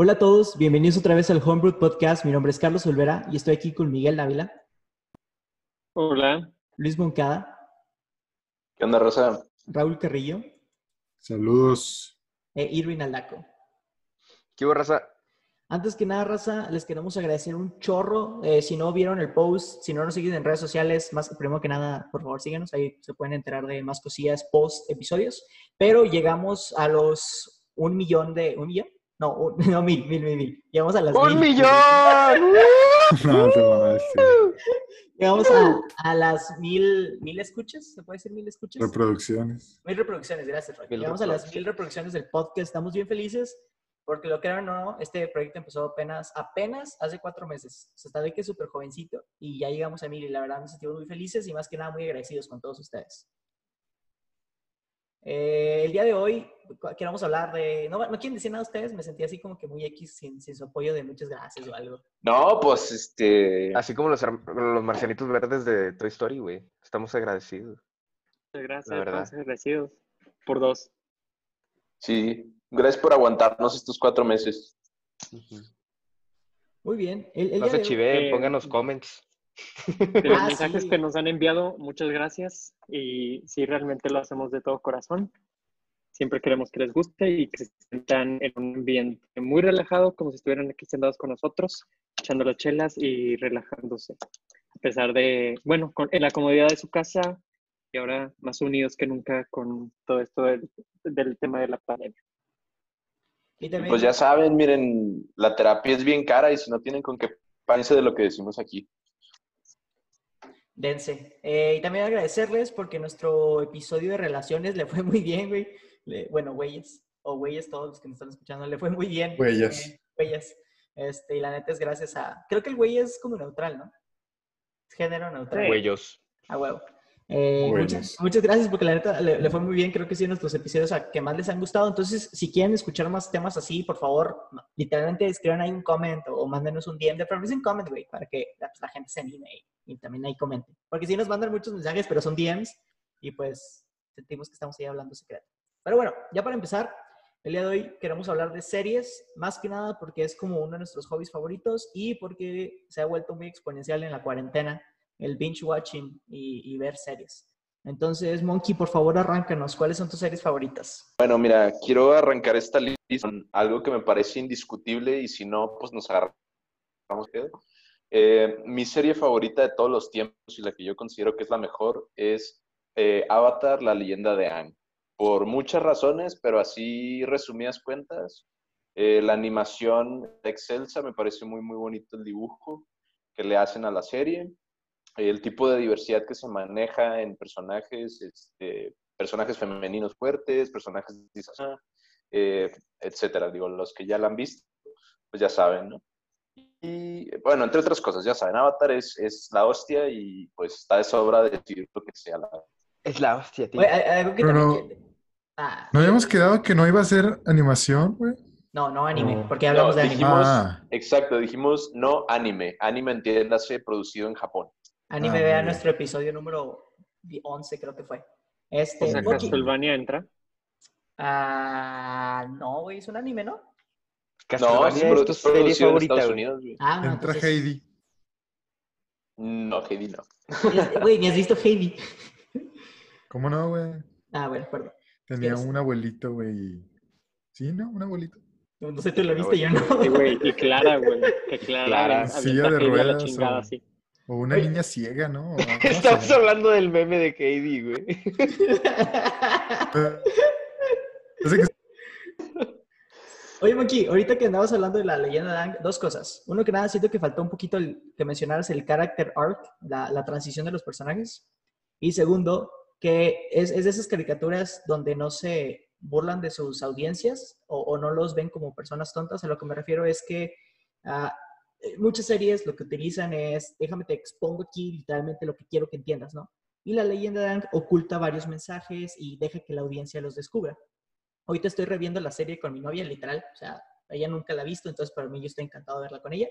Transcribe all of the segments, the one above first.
Hola a todos, bienvenidos otra vez al Homebrew Podcast. Mi nombre es Carlos Olvera y estoy aquí con Miguel Dávila, Hola. Luis Moncada, ¿Qué onda, Rosa? Raúl Carrillo Saludos. e Irvin Aldaco. ¿Qué hubo, raza? Antes que nada, raza, les queremos agradecer un chorro. Eh, si no vieron el post, si no nos siguen en redes sociales, más primero que nada, por favor, síganos. Ahí se pueden enterar de más cosillas post episodios. Pero llegamos a los un millón de. ¿Un millón? No, un- no mil, mil, mil, mil. Llegamos a las ¡Un mil. millón! No, te mamaste. Llegamos a, a las mil, mil escuchas. ¿Se puede decir mil escuchas? Reproducciones. Mil reproducciones, gracias, Roy. Mil Llegamos a las mil reproducciones del podcast. Estamos bien felices porque lo crean o no, este proyecto empezó apenas, apenas hace cuatro meses. O sea, está de que es súper jovencito y ya llegamos a mil y la verdad nos sentimos muy felices y más que nada muy agradecidos con todos ustedes. Eh, el día de hoy queremos hablar de... No, no quieren decir nada ustedes, me sentí así como que muy X sin, sin su apoyo de muchas gracias o algo. No, pues este. Así como los, los marcianitos verdes de Toy Story, güey. Estamos agradecidos. Muchas gracias. La verdad. Estamos agradecidos por dos. Sí, gracias por aguantarnos estos cuatro meses. Muy bien. El, el No día se chiveen, eh, pónganos comments. De los Ah, mensajes sí. que nos han enviado, muchas gracias. Y sí, realmente lo hacemos de todo corazón. Siempre queremos que les guste y que se sientan en un ambiente muy relajado, como si estuvieran aquí sentados con nosotros, echando las chelas y relajándose. A pesar de, bueno, con, en la comodidad de su casa y ahora más unidos que nunca con todo esto del, del tema de la pandemia. y también- Pues ya saben, miren, la terapia es bien cara y si no tienen con qué parece de lo que decimos aquí. Dense. Eh, y también agradecerles porque nuestro episodio de relaciones le fue muy bien, güey. Le- bueno, güeyes, o güeyes todos los que nos están escuchando, le fue muy bien. Güeyes. Eh, güeyes. Este, y la neta es gracias a... Creo que el güey es como neutral, ¿no? Género neutral. Güeyos. A huevo. Eh, muchas, muchas gracias porque la neta le, le fue muy bien. Creo que sí, nuestros episodios a que más les han gustado. Entonces, si quieren escuchar más temas así, por favor, literalmente escriban ahí un comment o, o mándenos un DM. De preferencia un comment, güey, para que la, la gente se anime y, y también ahí comente. Porque sí nos mandan muchos mensajes, pero son DMs y pues sentimos que estamos ahí hablando secreto. Pero bueno, ya para empezar, el día de hoy queremos hablar de series, más que nada porque es como uno de nuestros hobbies favoritos y porque se ha vuelto muy exponencial en la cuarentena el binge watching y, y ver series. Entonces, Monkey, por favor, arráncanos. ¿Cuáles son tus series favoritas? Bueno, mira, quiero arrancar esta lista con algo que me parece indiscutible y si no, pues nos agarramos. Eh, mi serie favorita de todos los tiempos y la que yo considero que es la mejor es eh, Avatar, la leyenda de Aang. Por muchas razones, pero así resumidas cuentas, eh, la animación excelsa, me parece muy, muy bonito el dibujo que le hacen a la serie, el tipo de diversidad que se maneja en personajes, este, personajes femeninos fuertes, personajes eh, etcétera. Digo, los que ya la han visto, pues ya saben, ¿no? Y bueno, entre otras cosas, ya saben, Avatar es, es la hostia y pues está de sobra de decir lo que sea la Es la hostia, tío. Oye, algo que Pero- también Ah, ¿No habíamos quedado que no iba a ser animación, güey? no, no anime, No. porque hablamos No, de anime. dijimos- Ah, Exacto, dijimos no anime. Anime entiéndase producido en Japón. Anime, Ah, vea nuestro episodio número 11, creo que fue. Este, O sea. Castlevania entra. Ah, no, güey, es un anime, ¿no? No, Castlevania es, es tu serie en favorita. Unidos. güey. Ah, no, entra Heidi. No, Heidi no. Güey, ni has visto Heidi. ¿Cómo no, güey? Ah, bueno, perdón. Tenía un abuelito, güey. Sí, ¿no? Un abuelito. No, no sé, tú lo viste, yo no. Sí, güey. Y Clara, güey. Que Clara. Clara. Silla de Heidi ruedas, chingada, o- sí. O una niña ciega, ¿no? O- ¿cómo se Estamos hablando del meme de Katie, güey. Oye, Monkey, ahorita que andabas hablando de la leyenda de Aang, dos cosas. Uno que nada, siento que faltó un poquito el, que mencionaras el character arc, la, la transición de los personajes. Y segundo, que es, es de esas caricaturas donde no se burlan de sus audiencias o, o no los ven como personas tontas. A lo que me refiero es que eh, muchas series lo que utilizan es, déjame te expongo aquí literalmente lo que quiero que entiendas, ¿no? Y la leyenda de Aang oculta varios mensajes y deja que la audiencia los descubra. Ahorita estoy reviendo la serie con mi novia, literal. O sea, ella nunca la ha visto, entonces para mí yo estoy encantado de verla con ella.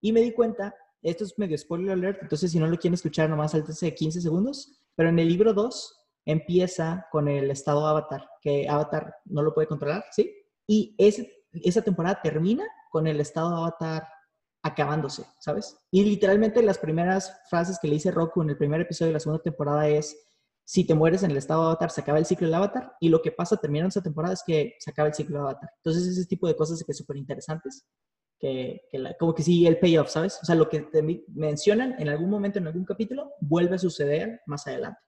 Y me di cuenta, esto es medio spoiler alert, entonces si no lo quieren escuchar, nomás saltense de 15 segundos. Pero en el libro 2 empieza con el estado Avatar, que Avatar no lo puede controlar, ¿sí? Y ese, esa temporada termina con el estado Avatar acabándose, ¿sabes? Y literalmente las primeras frases que le dice Roku en el primer episodio de la segunda temporada es, si te mueres en el estado Avatar, se acaba el ciclo del Avatar, y lo que pasa terminando esa temporada es que se acaba el ciclo de Avatar. Entonces, ese tipo de cosas que es súper interesantes, que, que la- como que sí, el payoff, ¿sabes? O sea, lo que te mencionan en algún momento, en algún capítulo, vuelve a suceder más adelante.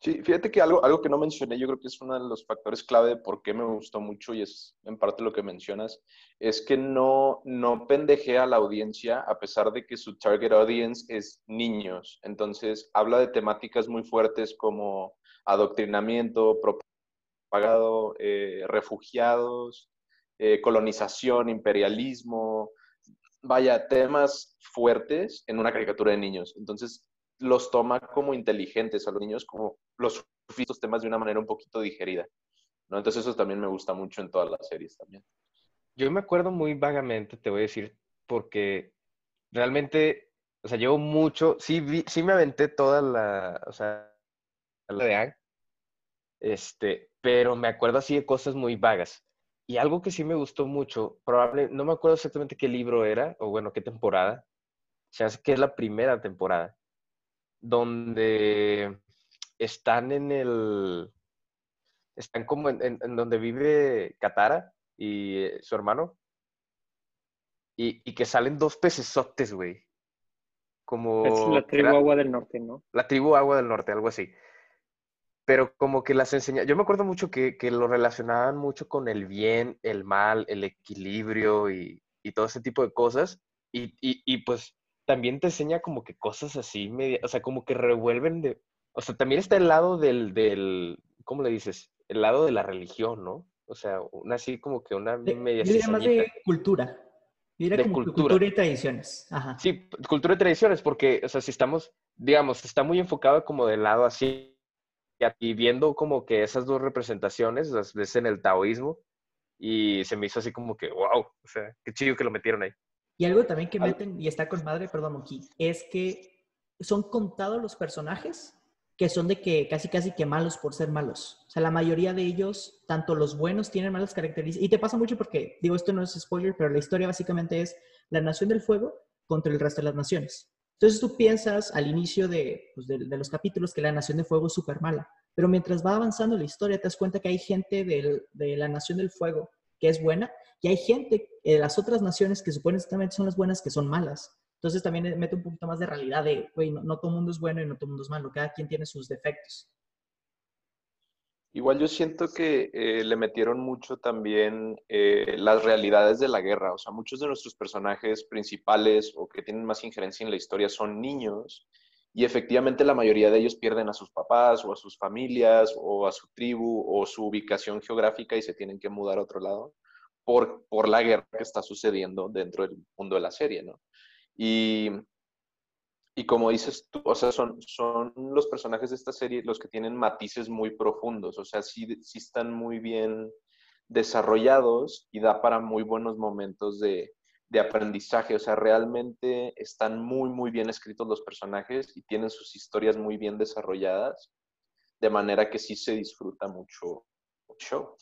Sí, fíjate que algo, algo que no mencioné, yo creo que es uno de los factores clave de por qué me gustó mucho y es en parte lo que mencionas, es que no, no pendejea a la audiencia a pesar de que su target audience es niños. Entonces, habla de temáticas muy fuertes como adoctrinamiento, propagado, eh, refugiados, eh, colonización, imperialismo, vaya, temas fuertes en una caricatura de niños. Entonces, los toma como inteligentes a los niños, como los estos temas de una manera un poquito digerida. ¿no? Entonces eso también me gusta mucho en todas las series también. Yo me acuerdo muy vagamente, te voy a decir, porque realmente, o sea, llevo mucho, sí, vi- sí me aventé toda la, o sea, la de Ang, este, pero me acuerdo así de cosas muy vagas. Y algo que sí me gustó mucho, probable, no me acuerdo exactamente qué libro era, o bueno, qué temporada, se hace que es la primera temporada, donde están en el, están como en, en- en donde vive Katara y eh, su hermano, y, y que salen dos pecesotes, güey. Como Es la tribu era- Agua del Norte, ¿no? la tribu Agua del Norte, algo así. Pero como que las enseña, yo me acuerdo mucho que, que lo relacionaban mucho con el bien, el mal, el equilibrio y, y todo ese tipo de cosas. Y, y, y pues también te enseña como que cosas así, media, o sea, como que revuelven de, o sea, también está el lado del, del, ¿cómo le dices? El lado de la religión, ¿no? O sea, una así como que una media yo diría más de cultura. De como cultura. cultura y tradiciones. Ajá. Sí, cultura y tradiciones, porque, o sea, si estamos, digamos, está muy enfocado como del lado así, y viendo como que esas dos representaciones, las ves en el taoísmo, y se me hizo así como que, wow, o sea, qué chido que lo metieron ahí. Y algo también que meten, y está con madre, perdón, Monkey, es que son contados los personajes que son de que casi casi que malos por ser malos. O sea, la mayoría de ellos, tanto los buenos tienen malas características. Y te pasa mucho porque, digo, esto no es spoiler, pero la historia básicamente es la Nación del Fuego contra el resto de las naciones. Entonces tú piensas al inicio de, pues, de- de los capítulos que la Nación del Fuego es súper mala. Pero mientras va avanzando la historia, te das cuenta que hay gente del- de la Nación del Fuego que es buena y hay gente de las otras naciones que supuestamente son las buenas que son malas. Entonces también mete un poquito más de realidad de, güey, no, no todo el mundo es bueno y no todo el mundo es malo, cada quien tiene sus defectos. Igual yo siento que eh, le metieron mucho también eh, las realidades de la guerra. O sea, muchos de nuestros personajes principales o que tienen más injerencia en la historia son niños y efectivamente la mayoría de ellos pierden a sus papás o a sus familias o a su tribu o su ubicación geográfica y se tienen que mudar a otro lado por, por la guerra que está sucediendo dentro del mundo de la serie, ¿no? Y, y como dices tú, o sea, son, son los personajes de esta serie los que tienen matices muy profundos, o sea, sí, sí están muy bien desarrollados y da para muy buenos momentos de, de aprendizaje, o sea, realmente están muy, muy bien escritos los personajes y tienen sus historias muy bien desarrolladas, de manera que sí se disfruta mucho el show.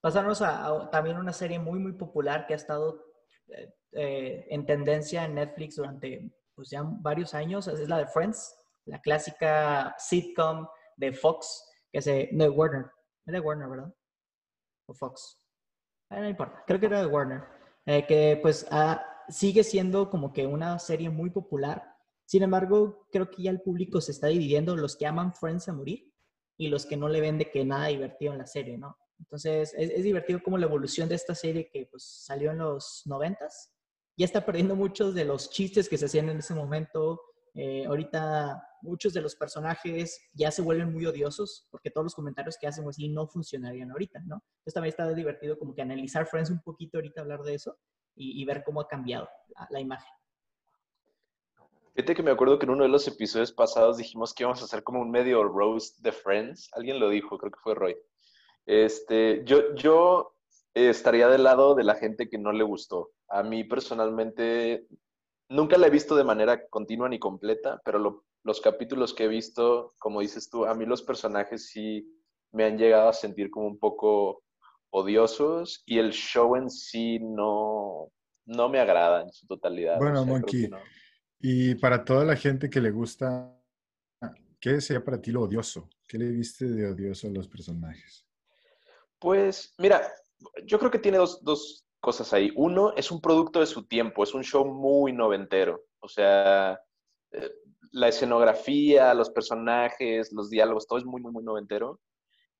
Pasarnos a, también una serie muy, muy popular que ha estado eh, eh, en tendencia en Netflix durante pues, ya varios años, es la de Friends, la clásica sitcom de Fox, que se, no, de Warner, es de Warner, ¿verdad? O Fox. Ah, no importa, creo que era de Warner, eh, que pues ah, sigue siendo como que una serie muy popular. Sin embargo, creo que ya el público se está dividiendo, los que aman Friends a morir y los que no le ven de que nada divertido en la serie, ¿no? Entonces, es, divertido como la evolución de esta serie que pues salió en los noventas, ya está perdiendo muchos de los chistes que se hacían en ese momento. Eh, ahorita muchos de los personajes ya se vuelven muy odiosos porque todos los comentarios que hacen así no funcionarían ahorita, ¿no? Entonces también está divertido como que analizar Friends un poquito ahorita, hablar de eso y, ver cómo ha cambiado la, la imagen. Fíjate que me acuerdo que en uno de los episodios pasados dijimos que íbamos a hacer como un medio roast de Friends. Alguien lo dijo, creo que fue Roy. Este, yo, yo estaría del lado de la gente que no le gustó. A mí personalmente nunca la he visto de manera continua ni completa, pero lo- los capítulos que he visto, como dices tú, a mí los personajes sí me han llegado a sentir como un poco odiosos y el show en sí no, no me agrada en su totalidad. Bueno, o sea, creo Monkey, no. Y para toda la gente que le gusta, ¿qué sería para ti lo odioso? ¿Qué le viste de odioso a los personajes? Pues, mira, yo creo que tiene dos, dos cosas ahí. Uno, es un producto de su tiempo, es un show muy noventero. O sea, eh, la escenografía, los personajes, los diálogos, todo es muy, muy, muy noventero.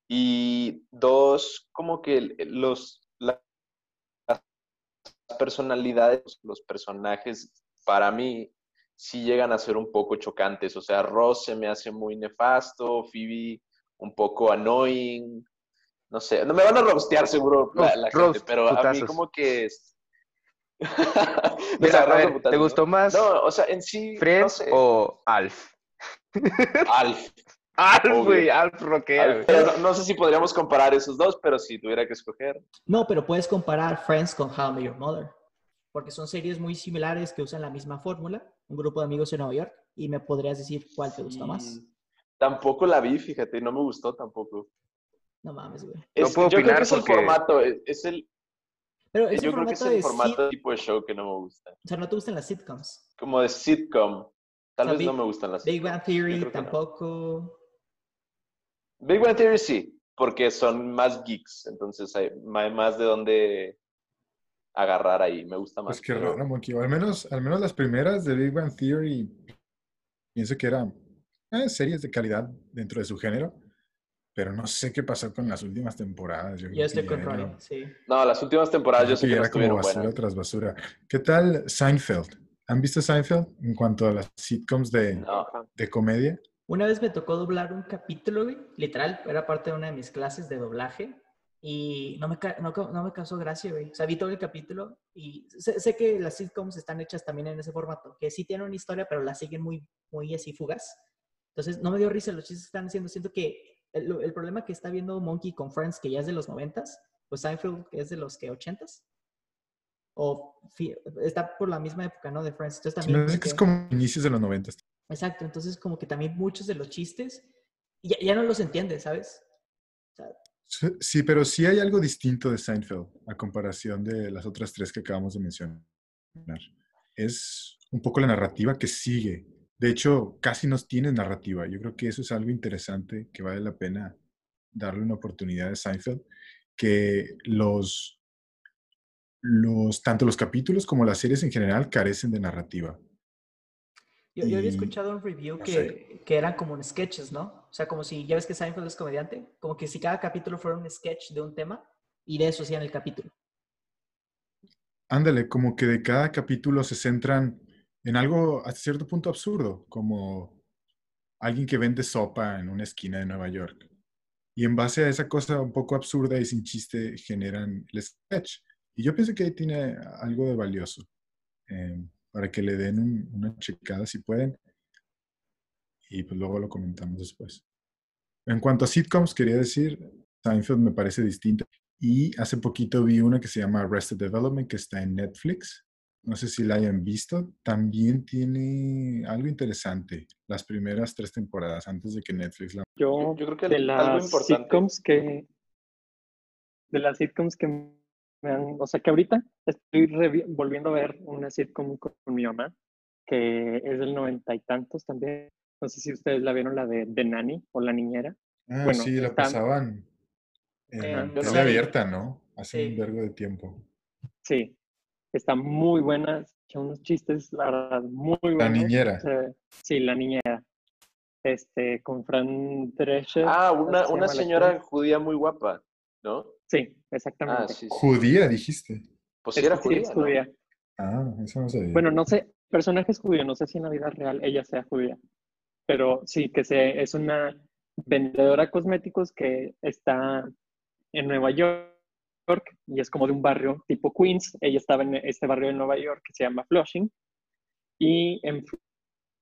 Y dos, como que los, la- las personalidades, los personajes, para mí, sí llegan a ser un poco chocantes. O sea, Ross se me hace muy nefasto, Phoebe un poco annoying. No sé, no me van a rostear seguro la, la gente, pero a mí como que es... Mira, Nos a agarramos ver, putazos, ¿te gustó más No, o sea, en sí... no Friends sé. o Alf? Alf. Alf, güey, Alf. Pero no, no sé si podríamos comparar esos dos, pero si tuviera que escoger. No, pero puedes comparar Friends con How I Met Your Mother. Porque son series muy similares que usan la misma fórmula, un grupo de amigos en Nueva York, y me podrías decir cuál te gustó más. Sí. Tampoco la vi, fíjate, no me gustó tampoco. No mames, güey. No Es- puedo yo creo opinar que es porque- el formato, es, es el, Pero es yo un creo que es formato el de formato sit- tipo de show que no me gusta. O sea, no te gustan las sitcoms. Como de sitcom. Tal O sea, vez no Big- me gustan las Big sitcoms. Bang Yo Theory creo no. tampoco. Big Bang Theory sí, porque son más geeks, entonces hay más de dónde agarrar ahí, me gusta más. Pues qué raro, Monkey. Al menos, al menos las primeras de Big Bang Theory, pienso que eran eh, series de calidad dentro de su género, pero no sé qué pasó con las últimas temporadas. Yo, creo Yo estoy que con Ronnie, era- sí. No, las últimas temporadas yo sé que que no era como basura buenas. tras basura. ¿Qué tal Seinfeld? ¿Han visto Seinfeld en cuanto a las sitcoms de, No. de comedia? Una vez me tocó doblar un capítulo. Literal, era parte de una de mis clases de doblaje. Y no me, no, no me causó gracia, güey. O sea, vi todo el capítulo y sé, sé que las sitcoms están hechas también en ese formato, que sí tienen una historia, pero la siguen muy, muy así fugaz. Entonces, no me dio risa los chistes que están haciendo. Siento que el, el problema que está viendo Monkey con Friends, que ya es de los noventas, pues Seinfeld es de los que ochentas. O está por la misma época, ¿no? De Friends. Entonces también... hace que es como inicios de los 90. Exacto, entonces como que también muchos de los chistes ya, ya no los entiendes, ¿sabes? O sea, Sí, Sí, pero sí hay algo distinto de Seinfeld a comparación de las otras tres que acabamos de mencionar. Es un poco la narrativa que sigue. De hecho, casi no tiene narrativa. Yo creo que eso es algo interesante que vale la pena darle una oportunidad a Seinfeld, que los, los, tanto los capítulos como las series en general carecen de narrativa. yo, yo había escuchado un review no que, que eran como sketches, ¿no? O sea, como si, ya ves que Seinfeld es comediante, como que si cada capítulo fuera un sketch de un tema y de eso hacían el capítulo. Ándale, como que de cada capítulo se centran en algo hasta cierto punto absurdo, como alguien que vende sopa en una esquina de Nueva York. Y en base a esa cosa un poco absurda y sin chiste generan el sketch. Y yo pienso que ahí tiene algo de valioso, eh, para que le den un- una checada si pueden. Y pues luego lo comentamos después. En cuanto a sitcoms, quería decir, Seinfeld me parece distinta. Y hace poquito vi una que se llama Arrested Development, que está en Netflix. No sé si la hayan visto. También tiene algo interesante. Las primeras tres temporadas, antes de que Netflix la... Yo, Yo creo que de algo las importante- sitcoms que de las sitcoms que me han, o sea que ahorita estoy volviendo a ver una sitcom con, con mi mamá que es del noventa y tantos también. No sé si ustedes la vieron la de The Nanny o La Niñera. Ah, Bueno, sí, la está- pasaban en Eh, sí. abierta, ¿no? Hace un vergo de tiempo. Sí, está muy buena, echa unos chistes, la verdad, muy buenos. La niñera. Sí, La Niñera. Este, con Fran Drescher. Ah, una, se una señora judía muy guapa, ¿no? Sí, Ah, exactamente. sí, sí. Judía, dijiste. Pues sí Es- era sí, judía, es ¿no? judía. Ah, eso no sabía. Bueno, no sé, personaje es judío, no sé si en la vida real ella sea judía, pero sí que se, es una vendedora de cosméticos que está en Nueva York y es como de un barrio tipo Queens. Ella estaba en este barrio de Nueva York que se llama Flushing y en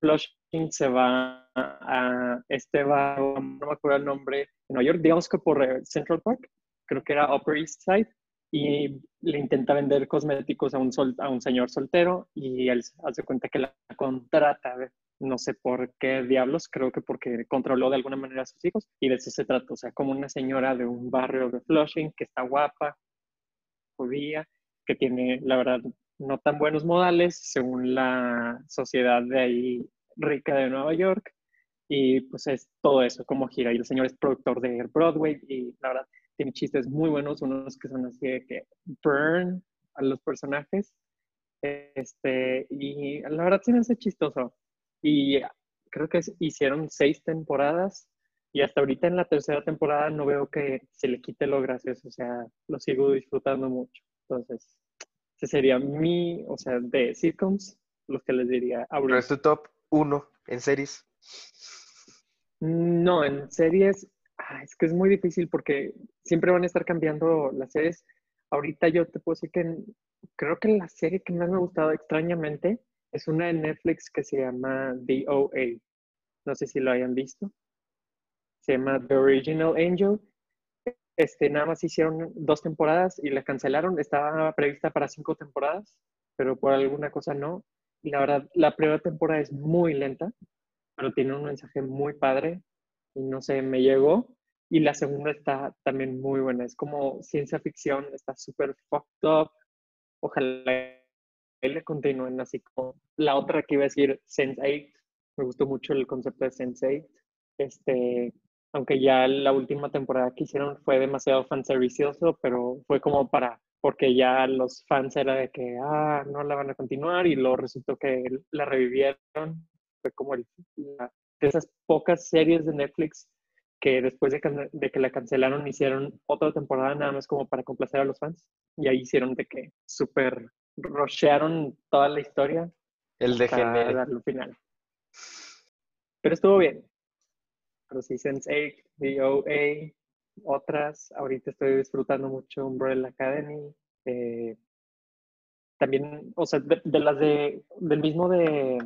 Flushing se va a este barrio, no me acuerdo el nombre, de Nueva York, digamos que por eh, Central Park, creo que era Upper East Side y le intenta vender cosméticos a un, sol- a un señor soltero y él hace cuenta que la contrata no sé por qué diablos, creo que porque controló de alguna manera a sus hijos y de eso se trata, o sea, como una señora de un barrio de Flushing que está guapa, judía, que tiene, la verdad, no tan buenos modales según la sociedad de ahí rica de Nueva York y pues es todo eso, como gira. Y el señor es productor de Broadway y la verdad tiene chistes muy buenos, unos que son así de que burn a los personajes. Este, y la verdad sí me hace chistoso. Y creo que hicieron seis temporadas y hasta ahorita en la tercera temporada no veo que se le quite lo gracioso, o sea, lo sigo disfrutando mucho. Entonces, ese sería mi, o sea, de sitcoms, los que les diría ahorita. es tu top uno en series? No, en series, ah, es que es muy difícil porque siempre van a estar cambiando las series. Ahorita yo te puedo decir que creo que la serie que más me ha gustado extrañamente es una de Netflix que se llama The OA. No sé si lo hayan visto. Se llama The Original Angel. Este, nada más hicieron dos temporadas y la cancelaron. Estaba prevista para cinco temporadas, pero por alguna cosa no. Y la verdad, la primera temporada es muy lenta pero tiene un mensaje muy padre y no sé, me llegó. Y la segunda está también muy buena, es como ciencia ficción, está súper fucked up. Ojalá le continúen así como la otra que iba a decir Sense8. Me gustó mucho el concepto de Sense8. Este, aunque ya la última temporada que hicieron fue demasiado fanservicioso, pero fue como para, porque ya los fans era de que, ah, no la van a continuar y luego resultó que la revivieron fue como el, de esas pocas series de Netflix que después de, que la cancelaron hicieron otra temporada nada más como para complacer a los fans. Y ahí hicieron de que súper rushearon toda la historia. El de para darle final. Pero estuvo bien. Pero sí, Sense8, DOA, otras. Ahorita estoy disfrutando mucho Umbrella Academy. Eh, también, o sea, de, las de, del mismo de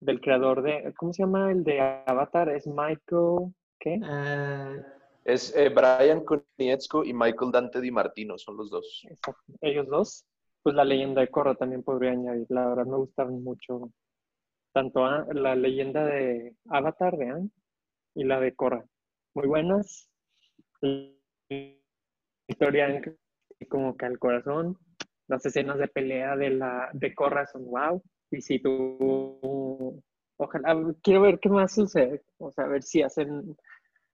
del creador de, ¿cómo se llama? El de Avatar, es Michael, ¿qué? Ah. es eh, Brian Konietzko y Michael Dante Di Martino, son los dos. Exacto. Ellos dos. Pues la leyenda de Korra también podría añadir. La verdad me gustaron mucho tanto la leyenda de Avatar de Anne y la de Korra. Muy buenas. Historia como que al corazón. Las escenas de pelea de la de Korra son wow. Y si tú, ojalá, quiero ver qué más sucede, o sea, a ver si hacen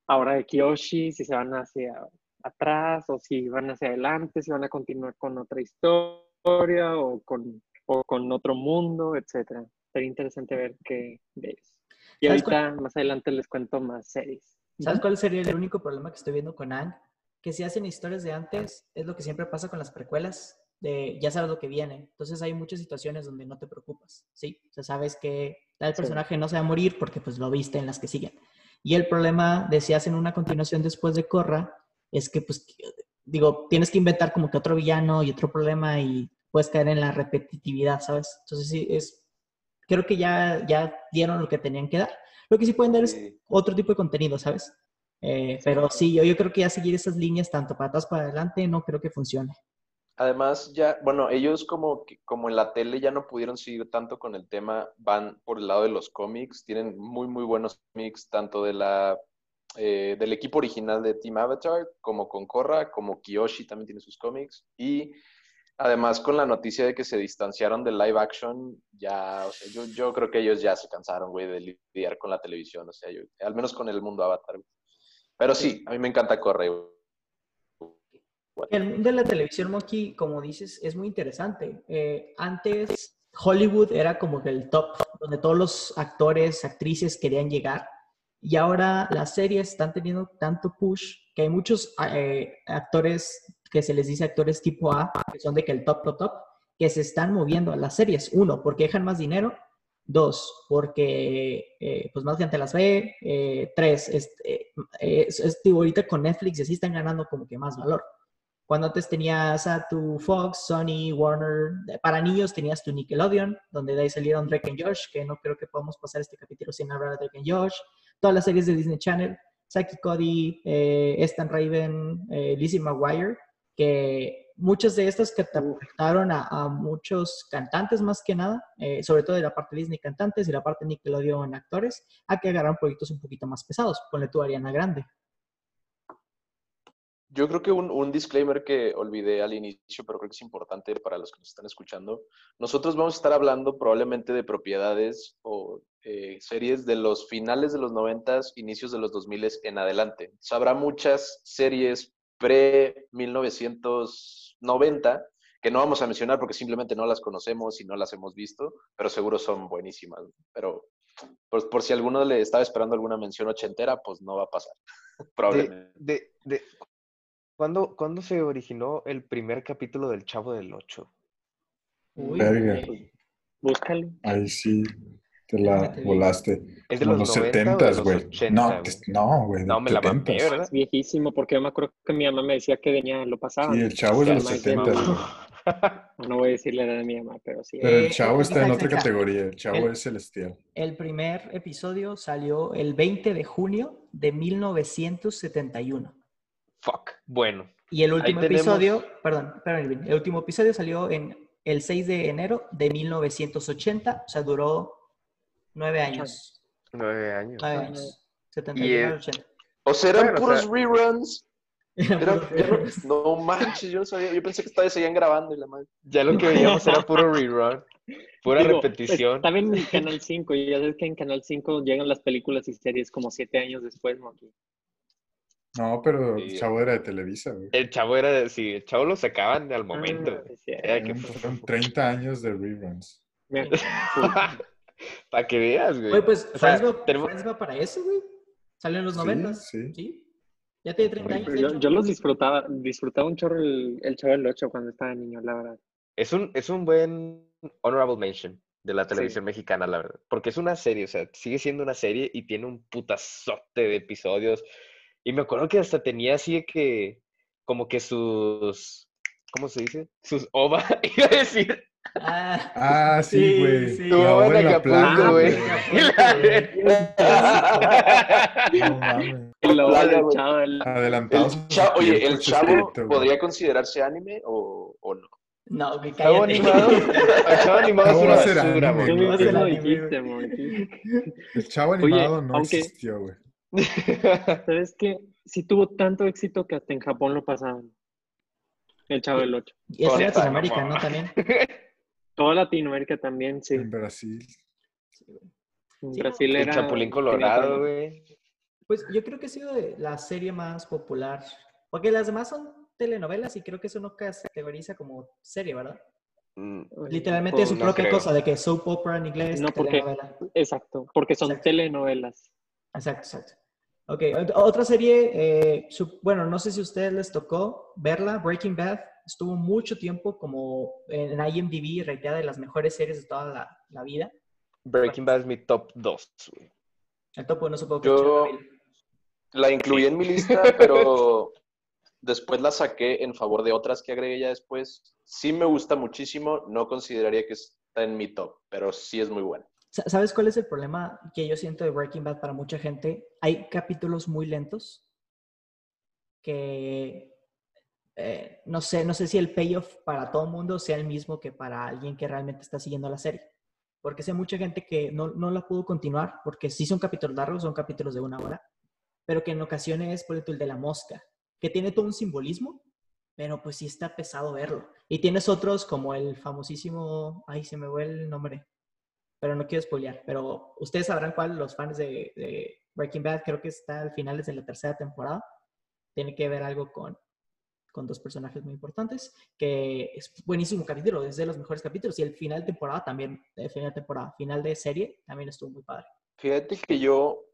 ahora de Kiyoshi, si se van hacia atrás o si van hacia adelante, si van a continuar con otra historia o con, o con otro mundo, etcétera. Sería interesante ver qué ves. Y ahorita más adelante les cuento más series. ¿Sabes cuál sería el único problema que estoy viendo con Ang? Que si hacen historias de antes, es lo que siempre pasa con las precuelas ya sabes lo que viene. Entonces hay muchas situaciones donde no te preocupas, ¿sí? O sea, sabes que tal personaje no se va a morir porque pues lo viste en las que siguen. Y el problema de si hacen una continuación después de Corra es que pues digo, tienes que inventar como que otro villano y otro problema y puedes caer en la repetitividad, ¿sabes? Entonces sí, es, creo que ya, ya dieron lo que tenían que dar. Lo que sí pueden dar es otro tipo de contenido, ¿sabes? Eh, pero sí, yo, yo creo que ya seguir esas líneas tanto para atrás para adelante no creo que funcione. Además, ya, bueno, ellos como, como en la tele ya no pudieron seguir tanto con el tema, van por el lado de los cómics, tienen muy, muy buenos cómics, tanto de la, eh, del equipo original de Team Avatar, como con Korra, como Kiyoshi también tiene sus cómics, y además con la noticia de que se distanciaron del live action, ya, o sea, yo, yo creo que ellos ya se cansaron, güey, de lidiar con la televisión, o sea, yo, al menos con el mundo Avatar. Pero sí, a mí me encanta Korra, el mundo de la televisión, Moki, como dices, es muy interesante. Eh, antes Hollywood era como que el top, donde todos los actores, actrices querían llegar. Y ahora las series están teniendo tanto push que hay muchos eh, actores que se les dice actores tipo A, que son de que el top, top, top, que se están moviendo a las series. Uno, porque dejan más dinero. Dos, porque eh, pues más gente las ve. tres, es, es, ahorita con Netflix y así están ganando como que más valor. Cuando antes tenías a tu Fox, Sony, Warner, para niños tenías tu Nickelodeon, donde de ahí salieron Drake and Josh, que no creo que podamos pasar este capítulo sin hablar de Drake and Josh, todas las series de Disney Channel, Saki Cody, eh, Stan Raven, eh, Lizzie McGuire, que muchas de estas catapultaron a, a muchos cantantes más que nada, eh, sobre todo de la parte Disney cantantes y la parte Nickelodeon actores, a que agarraran proyectos un poquito más pesados. Ponle tú a Ariana Grande. Yo creo que un, un, disclaimer que olvidé al inicio, pero creo que es importante para los que nos están escuchando. Nosotros vamos a estar hablando probablemente de propiedades o eh, series de los finales de los 90, inicios de los 2000 en adelante. Habrá muchas series pre-1990 que no vamos a mencionar porque simplemente no las conocemos y no las hemos visto, pero seguro son buenísimas. Pero por, por si alguno le estaba esperando alguna mención ochentera, pues no va a pasar. Probablemente. De, de, de, ¿Cuándo, ¿Cuándo, se originó el primer capítulo del Chavo del Ocho? Uy, Verga. Búscalo. Ahí sí te la bien. volaste. ¿Es de los los 90 o de setentas, los güey. 80, No, no, güey. No, me la mamé, 70s. ¿verdad? Es viejísimo porque yo me acuerdo que mi mamá me decía que venía, lo pasaba. Sí, el chavo es de los más de 70, mamá. güey. No voy a decirle la edad de mi mamá, pero sí. Pero el chavo está en otra exacto. categoría. El chavo El- es celestial. El primer episodio salió el 20 de junio de 1971. Fuck. Bueno, Y el último tenemos- episodio, perdón, perdón, el último episodio salió en el 6 de enero de 1980, o sea, duró nueve años. nueve años. Nueve años. 71 Y, al eh, 80. O sea, eran Bueno, o puros sea- reruns. Era no, no manches, yo no sabía. Yo pensé que todavía seguían grabando y la madre. Ya lo que veíamos era puro rerun, pura Digo, repetición. Estaba en Canal 5 y ya sabes que en Canal 5 llegan las películas y series como siete años después, ¿no? No, pero el chavo era de Televisa, güey. El chavo era, de- sí, el chavo lo sacaban al momento. Ah, sí, sí. Era que Fueron- Fueron 30 años de reruns. Para que veas, güey. Oye, pues O sea, va, tenemos- Friends va para eso, güey. Salió en los Sí, 90. sí. Ya tiene 30 años. yo, los disfrutaba, disfrutaba un chorro el, el Chavo del 8 cuando estaba niño, la verdad. Es un, es un buen honorable mention de la televisión mexicana, la verdad. Porque es una serie, o sea, sigue siendo una serie y tiene un putazote de episodios. Y me acuerdo que hasta tenía así de que, como que sus, ¿cómo se dice?Sus ova, iba a decir. Ah, Ah, sí, Sí, güey. sí. Tu La ova ova en Acapulco, güey. No Adelantados. Oye, ¿el chavo podría considerarse anime o, o no? no, que Chavo animado, el chavo animado es ¿Cómo una basura, anime. Tú mismo No, lo el dijiste, chavo Oye, animado no aunque- existió, güey. ¿Sabes qué? Sí tuvo tanto éxito que hasta en Japón lo pasaban. El Chavo del 8. Y es Latinoamérica, no ¿no? También. Toda Latinoamérica también, sí. En Brasil. En Sí, Brasil no, El era... Chapulín Colorado, güey. Pues yo creo que ha sido de la serie más popular. Porque las demás son telenovelas y creo que eso no categoriza como serie, ¿verdad? Mm, Literalmente es su no propia creo. cosa, de que soap opera en inglés, No, porque- telenovela. Exacto, porque son Exacto. telenovelas. Exacto, exacto. Ok, ot- otra serie, eh, su- bueno, no sé si a ustedes les tocó verla, Breaking Bad, estuvo mucho tiempo como en IMDb rateada de las mejores series de toda la, la vida. Breaking Bad es mi top 2, güey. El topo no supo Yo la incluí en mi lista, pero después la saqué en favor de otras que agregué ya después. Sí me gusta muchísimo, no consideraría que está en mi top, pero sí es muy buena. Sa- ¿Sabes cuál es el problema que yo siento de Breaking Bad para mucha gente? Hay capítulos muy lentos que eh, no sé, no sé si el payoff para todo el mundo sea el mismo que para alguien que realmente está siguiendo la serie. Porque sé mucha gente que no, no la pudo continuar, porque sí son capítulos largos, son capítulos de una hora, pero que en ocasiones, por ejemplo, el de la mosca, que tiene todo un simbolismo, pero pues sí está pesado verlo. Y tienes otros como el famosísimo, ay, se me fue el nombre, pero no quiero spoilear, pero ustedes sabrán cuál, los fans de, de Breaking Bad, creo que está al finales de la tercera temporada, tiene que ver algo con, con dos personajes muy importantes, que es buenísimo capítulo, es de los mejores capítulos, y el final de temporada también, el final de temporada, final de serie, también estuvo muy padre. Fíjate que yo,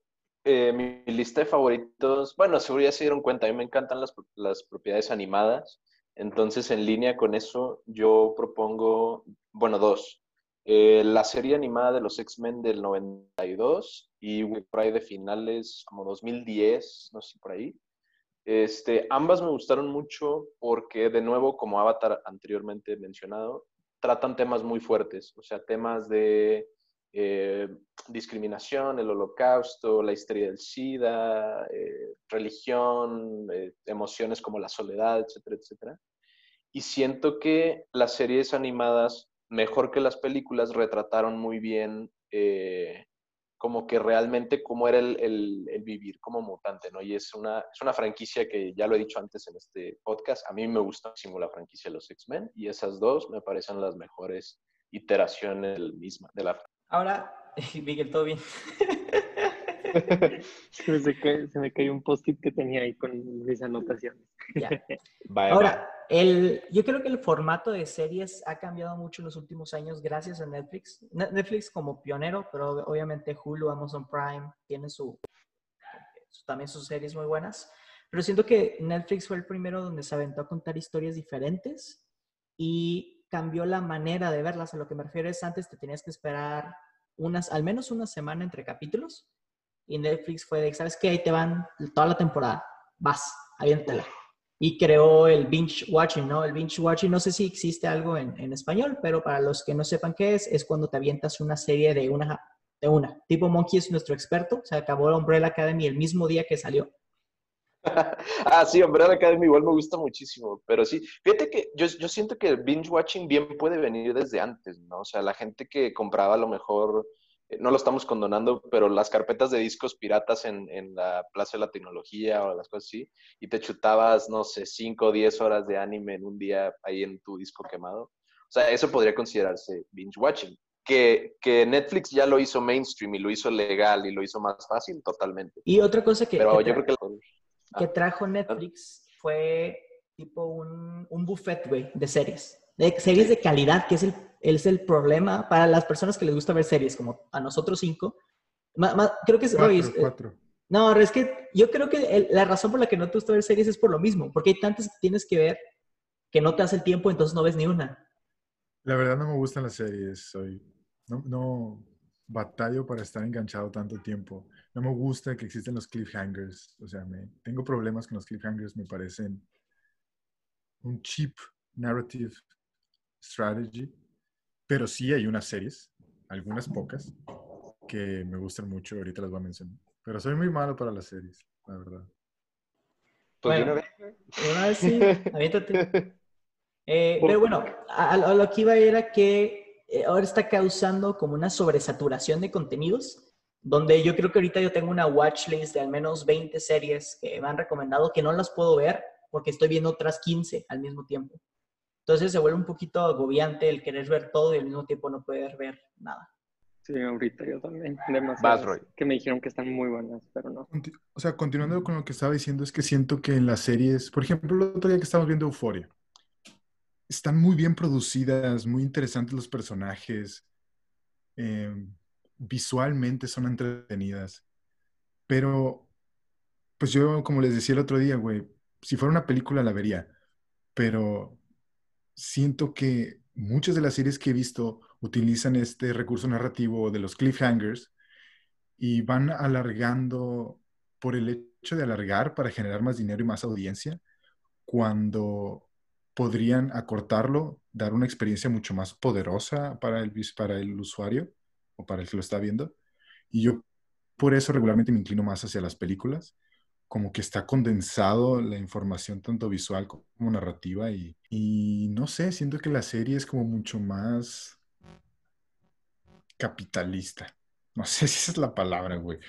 eh, mi lista de favoritos, bueno, seguro ya se dieron cuenta, a mí me encantan las, las propiedades animadas, entonces en línea con eso yo propongo, bueno, dos. Eh, la serie animada de los X-Men del 92 y por ahí de finales como 2010, no sé, por ahí. Este, ambas me gustaron mucho porque, de nuevo, como Avatar anteriormente mencionado, tratan temas muy fuertes, o sea, temas de eh, discriminación, el holocausto, la histeria del SIDA, eh, religión, emociones como la soledad, etcétera, etcétera. y siento que las series animadas, mejor que las películas, retrataron muy bien eh, como que realmente cómo era el, el, vivir como mutante, ¿no? Y es una, es una franquicia que ya lo he dicho antes en este podcast, a mí me gusta muchísimo la franquicia de los X-Men y esas dos me parecen las mejores iteraciones misma, de la Ahora, Miguel, todo bien. se, me se me cayó un post-it que tenía ahí con mis anotaciones. Ahora, El, yo creo que el formato de series ha cambiado mucho en los últimos años gracias a Netflix. Netflix como pionero, pero obviamente Hulu, Amazon Prime tiene su, también sus series muy buenas. Pero siento que Netflix fue el primero donde se aventó a contar historias diferentes y cambió la manera de verlas. A lo que me refiero es antes te tenías que esperar unas, al menos una semana entre capítulos y Netflix fue de, ¿sabes qué? Ahí te van toda la temporada. Vas, aviéntala. Y creó el binge watching, ¿no? El binge watching, no sé si existe algo en, español, pero para los que no sepan qué es, es cuando te avientas una serie de una, de una. Tipo Monkey es nuestro experto, se acabó Umbrella Academy el mismo día que salió. ah, sí, Umbrella Academy igual me gusta muchísimo, pero sí, fíjate que yo, yo siento que el binge watching bien puede venir desde antes, ¿no? O sea, la gente que compraba a lo mejor no lo estamos condonando, pero las carpetas de discos piratas en, en, la Plaza de la Tecnología o las cosas así, y te chutabas, no sé, 5 o 10 horas de anime en un día ahí en tu disco quemado. O sea, eso podría considerarse binge watching. Que, que Netflix ya lo hizo mainstream y lo hizo legal y lo hizo más fácil, totalmente. Y otra cosa que, pero que, yo creo que, que trajo Netflix fue tipo un, un buffet, güey, de series. De series de calidad, que es el es el problema para las personas que les gusta ver series, como a nosotros cinco. creo que es... Cuatro, no, es que yo creo que la razón por la que no te gusta ver series es por lo mismo, porque hay tantas que tienes que ver que no te hace el tiempo, entonces no ves ni una. La verdad no me gustan las series, soy... No, no batallo para estar enganchado tanto tiempo. No me gusta que existen los cliffhangers, o sea, me, tengo problemas con los cliffhangers, me parecen un cheap narrative strategy pero sí hay unas series, algunas pocas, que me gustan mucho. Ahorita las voy a mencionar. Pero soy muy malo para las series, la verdad. Pues bueno, una vez sí, aviéntate. Eh, pero bueno, a, a, lo que iba era que eh, ahora está causando como una sobresaturación de contenidos, donde yo creo que ahorita yo tengo una watchlist de al menos 20 series que me han recomendado que no las puedo ver porque estoy viendo otras 15 al mismo tiempo. Entonces se vuelve un poquito agobiante el querer ver todo y al mismo tiempo no poder ver nada. Sí, ahorita yo también. Demasiado. Que me dijeron que están muy buenas, pero no. O sea, continuando con lo que estaba diciendo, es que siento que en las series, por ejemplo, el otro día que estamos viendo Euforia, están muy bien producidas, muy interesantes los personajes, em, visualmente son entretenidas, pero pues yo, como les decía el otro día, güey, si fuera una película la vería, pero siento que muchas de las series que he visto utilizan este recurso narrativo de los cliffhangers y van alargando por el hecho de alargar para generar más dinero y más audiencia, cuando podrían acortarlo, dar una experiencia mucho más poderosa para el, para el usuario o para el que lo está viendo. Y yo por eso regularmente me inclino más hacia las películas como que está condensado la información tanto visual como narrativa y, y, no sé, siento que la serie es como mucho más capitalista. No sé si esa es la palabra, güey.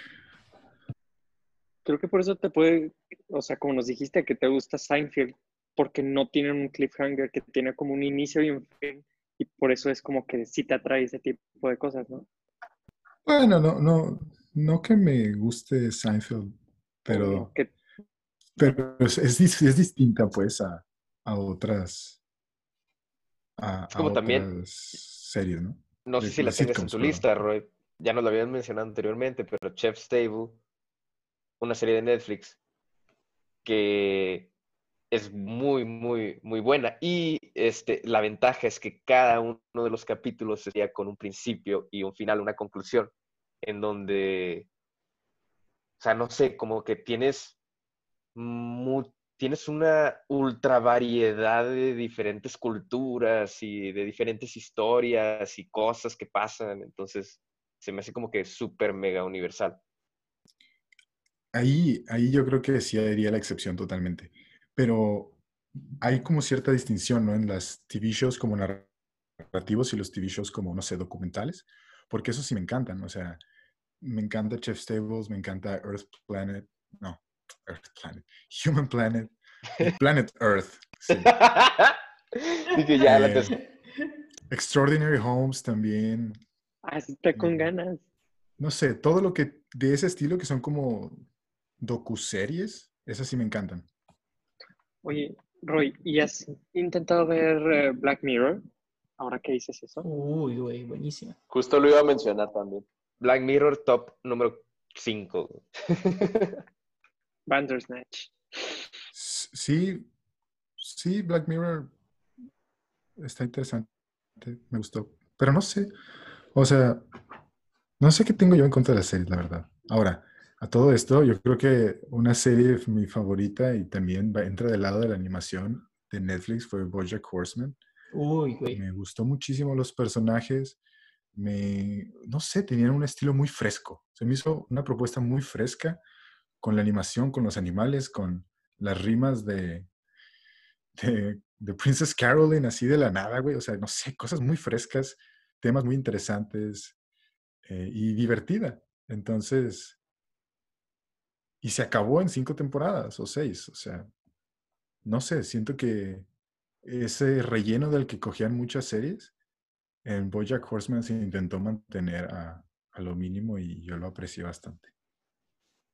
Creo que por eso te puede, o sea, como nos dijiste que te gusta Seinfeld, porque no tiene un cliffhanger que tiene como un inicio y un fin, y por eso es como que sí te atrae ese tipo de cosas, ¿no? Bueno, no, no, no que me guste Seinfeld pero, pero es, es, distinta pues a, a otras a, es como también series, ¿no? No sé si la tienes en tu lista, Roy. Ya nos lo habían mencionado anteriormente, pero Chef's Table, una serie de Netflix que es muy, muy, muy buena. Y este, la ventaja es que cada uno de los capítulos sería con un principio y un final, una conclusión, en donde o sea, no sé, como que tienes, tienes una ultra variedad de diferentes culturas y de diferentes historias y cosas que pasan. Entonces, se me hace como que súper mega universal. Ahí, ahí yo creo que sí haría la excepción totalmente. Pero hay como cierta distinción, ¿no? En las TV shows como narrativos y los TV shows como, no sé, documentales, porque eso sí me encantan, o sea, me encanta Chef Stables, me encanta Earth Planet, no, Earth Planet, Human Planet, Planet Earth. Sí. Dije, ya, la Eh, Extraordinary Homes también. Ah, sí, está con Mm. ganas. No sé, todo lo que de ese estilo que son como docuseries, esas sí me encantan. Oye, Roy, ¿y has intentado ver eh, Black Mirror? Ahora que dices eso. Uy, güey, buenísima. Justo lo iba a mencionar también. Black Mirror top número 5. Bandersnatch. Sí, sí, Black Mirror está interesante, me gustó, pero no sé, o sea, no sé qué tengo yo en contra de la serie, la verdad. Ahora, a todo esto, yo creo que una serie mi favorita y también va- entra del lado de la animación de Netflix fue BoJack Horseman. Uy, güey. Me gustó muchísimo los personajes. Me, no sé, tenían un estilo muy fresco. Se me hizo una propuesta muy fresca con la animación, con los animales, con las rimas de, de, Princess Caroline, así de la nada, güey. O sea, no sé, cosas muy frescas, temas muy interesantes eh, y divertida. Entonces, y se acabó en cinco temporadas o seis. O sea, no sé, siento que ese relleno del que cogían muchas series, en BoJack Horseman se intentó mantener a, a lo mínimo y yo lo aprecié bastante.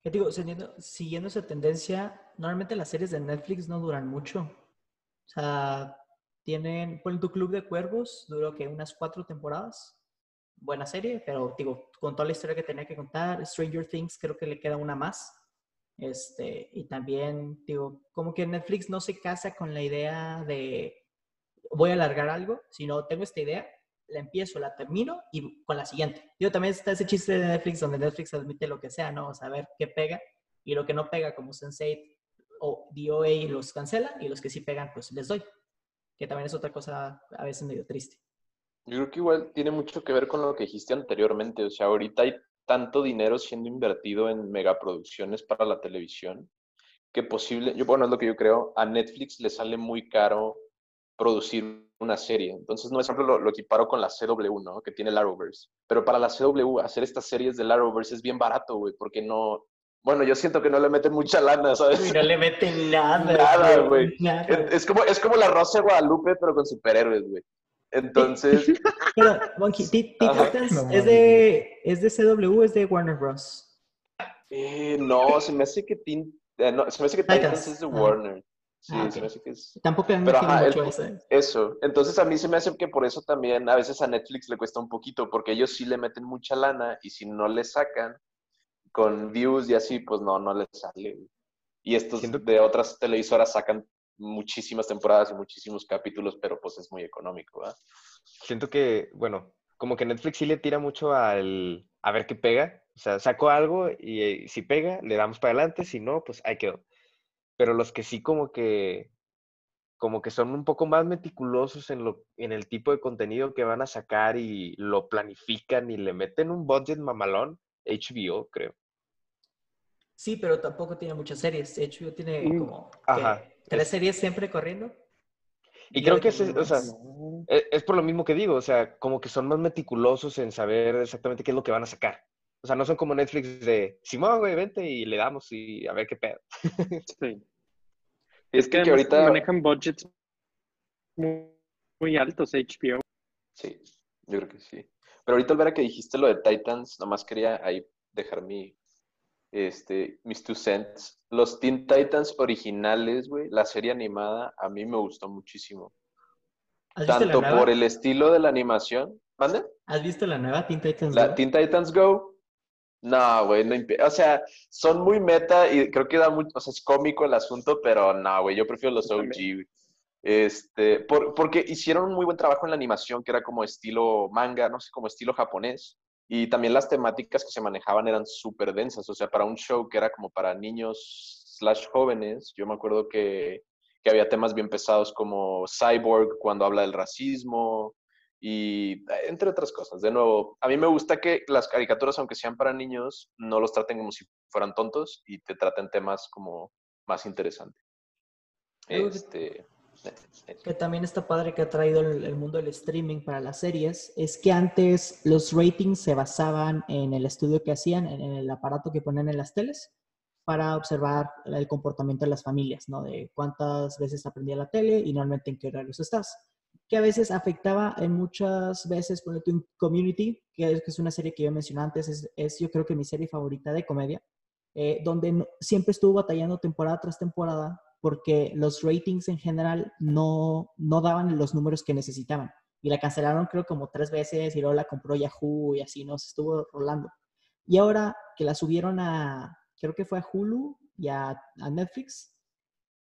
¿Qué digo? Siguiendo, siguiendo esa tendencia, normalmente las series de Netflix no duran mucho. O sea, tienen, por tu Club de Cuervos, duró que unas cuatro temporadas. Buena serie, pero digo, con toda la historia que tenía que contar, Stranger Things creo que le queda una más. Este, y también, digo, como que Netflix no se casa con la idea de voy a alargar algo, sino tengo esta idea, la empiezo, la termino y con la siguiente. Digo, también está ese chiste de Netflix donde Netflix admite lo que sea, ¿no? O a ver qué pega y lo que no pega, como Sense8 o DOA, los cancela y los que sí pegan, pues les doy. Que también es otra cosa a veces medio triste. Yo creo que igual tiene mucho que ver con lo que dijiste anteriormente. O sea, ahorita hay tanto dinero siendo invertido en megaproducciones para la televisión que posible, yo, bueno, es lo que yo creo, a Netflix le sale muy caro producir una serie. Entonces, no, por ejemplo, lo, lo equiparo con la CW, ¿no? Que tiene el Arrowverse. Pero para la CW, hacer estas series del Arrowverse es bien barato, güey, porque no... Bueno, yo siento que no le meten mucha lana, ¿sabes? No le meten nada. Nada, güey. Es, es como, es como la Rosa de Guadalupe, pero con superhéroes, güey. Entonces, Pero, Monkey, Teen. Titans No es, de, ¿es de CW o es de Warner Bros? eh, no, se me hace que, Teen- eh, no, se me hace que Titans. Titans es de. Warner. Sí, Ah, se ok. me hace que es... Tampoco me Pero, ajá, el mucho pu- ese. Eso. Entonces a mí se me hace que por eso también a veces a Netflix le cuesta un poquito, porque ellos sí le meten mucha lana y si no le sacan con views y así, pues no, no les sale. Y estos Siento- de otras televisoras sacan muchísimas temporadas y muchísimos capítulos, pero pues es muy económico, ¿verdad? Siento que, bueno, como que Netflix sí le tira mucho al a ver qué pega. O sea, sacó algo y eh, si pega, le damos para adelante, si no, pues ahí quedó. Pero los que sí como que como que son un poco más meticulosos en lo en el tipo de contenido que van a sacar y lo planifican y le meten un budget mamalón, HBO, creo. Sí, pero tampoco tiene muchas series. Hecho, tiene Mm, como ajá, tres es- series siempre corriendo. Y creo que, ese- o sea, e- es por lo mismo que digo, o sea, como que son más meticulosos en saber exactamente qué es lo que van a sacar. O sea, no son como Netflix de, Simón, güey, vente y le damos y a ver qué pedo. Sí. Es Es que, ahorita- manejan budgets muy, muy altos HBO. Sí, yo creo que sí. Pero ahorita al ver a que dijiste lo de Titans, nomás quería ahí dejar mi, este, mis two cents. Los Teen Titans originales, güey, la serie animada, a mí me gustó muchísimo. ¿Has visto la Tanto por el estilo de la animación. ¿Mande? ¿Has visto la nueva Teen Titans? La Go? Teen Titans Go. No, güey, no o sea, son muy meta y creo que da mucho, o sea, es cómico el asunto, pero no, güey, yo prefiero los OG, güey. Este, por- porque hicieron un muy buen trabajo en la animación, que era como estilo manga, no sé, como estilo japonés. Y también las temáticas que se manejaban eran súper densas, o sea, para un show que era como para niños slash jóvenes, yo me acuerdo que, que había temas bien pesados como Cyborg cuando habla del racismo, y eh, entre otras cosas. De nuevo, a mí me gusta que las caricaturas, aunque sean para niños, no los traten como si fueran tontos y te traten temas como más interesantes. Algo que- Este, que también está padre que ha traído el, el mundo del streaming para las series, es que antes los ratings se basaban en el estudio que hacían, en el aparato que ponían en las teles, para observar el comportamiento de las familias, ¿no? De cuántas veces aprendía la tele y normalmente en qué horarios estás. Que a veces afectaba en muchas veces, por ejemplo, Community, que es, una serie que yo mencioné antes, es, es yo creo que mi serie favorita de comedia, eh, donde siempre estuvo batallando temporada tras temporada porque los ratings en general no, no daban los números que necesitaban. Y la cancelaron creo como tres veces y luego la compró Yahoo y así, ¿no? Estuvo rolando. Y ahora que la subieron a, creo que fue a Hulu y a Netflix,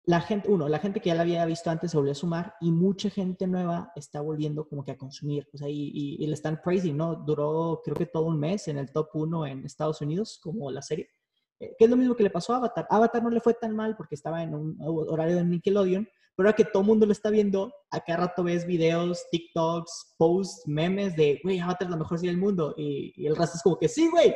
la gente, uno, la gente que ya la había visto antes se volvió a sumar y mucha gente nueva está volviendo como que a consumir. O sea, y, y, y le están praising, ¿no? Duró creo que todo un mes en el top 1 en Estados Unidos como la serie. Eh, que es lo mismo que le pasó a Avatar. Avatar no le fue tan mal porque estaba en un horario de Nickelodeon, pero ahora que todo el mundo lo está viendo, a cada rato ves videos, TikToks, posts, memes de, güey, Avatar es la mejor serie del mundo. Y, y el resto es como que, sí, güey,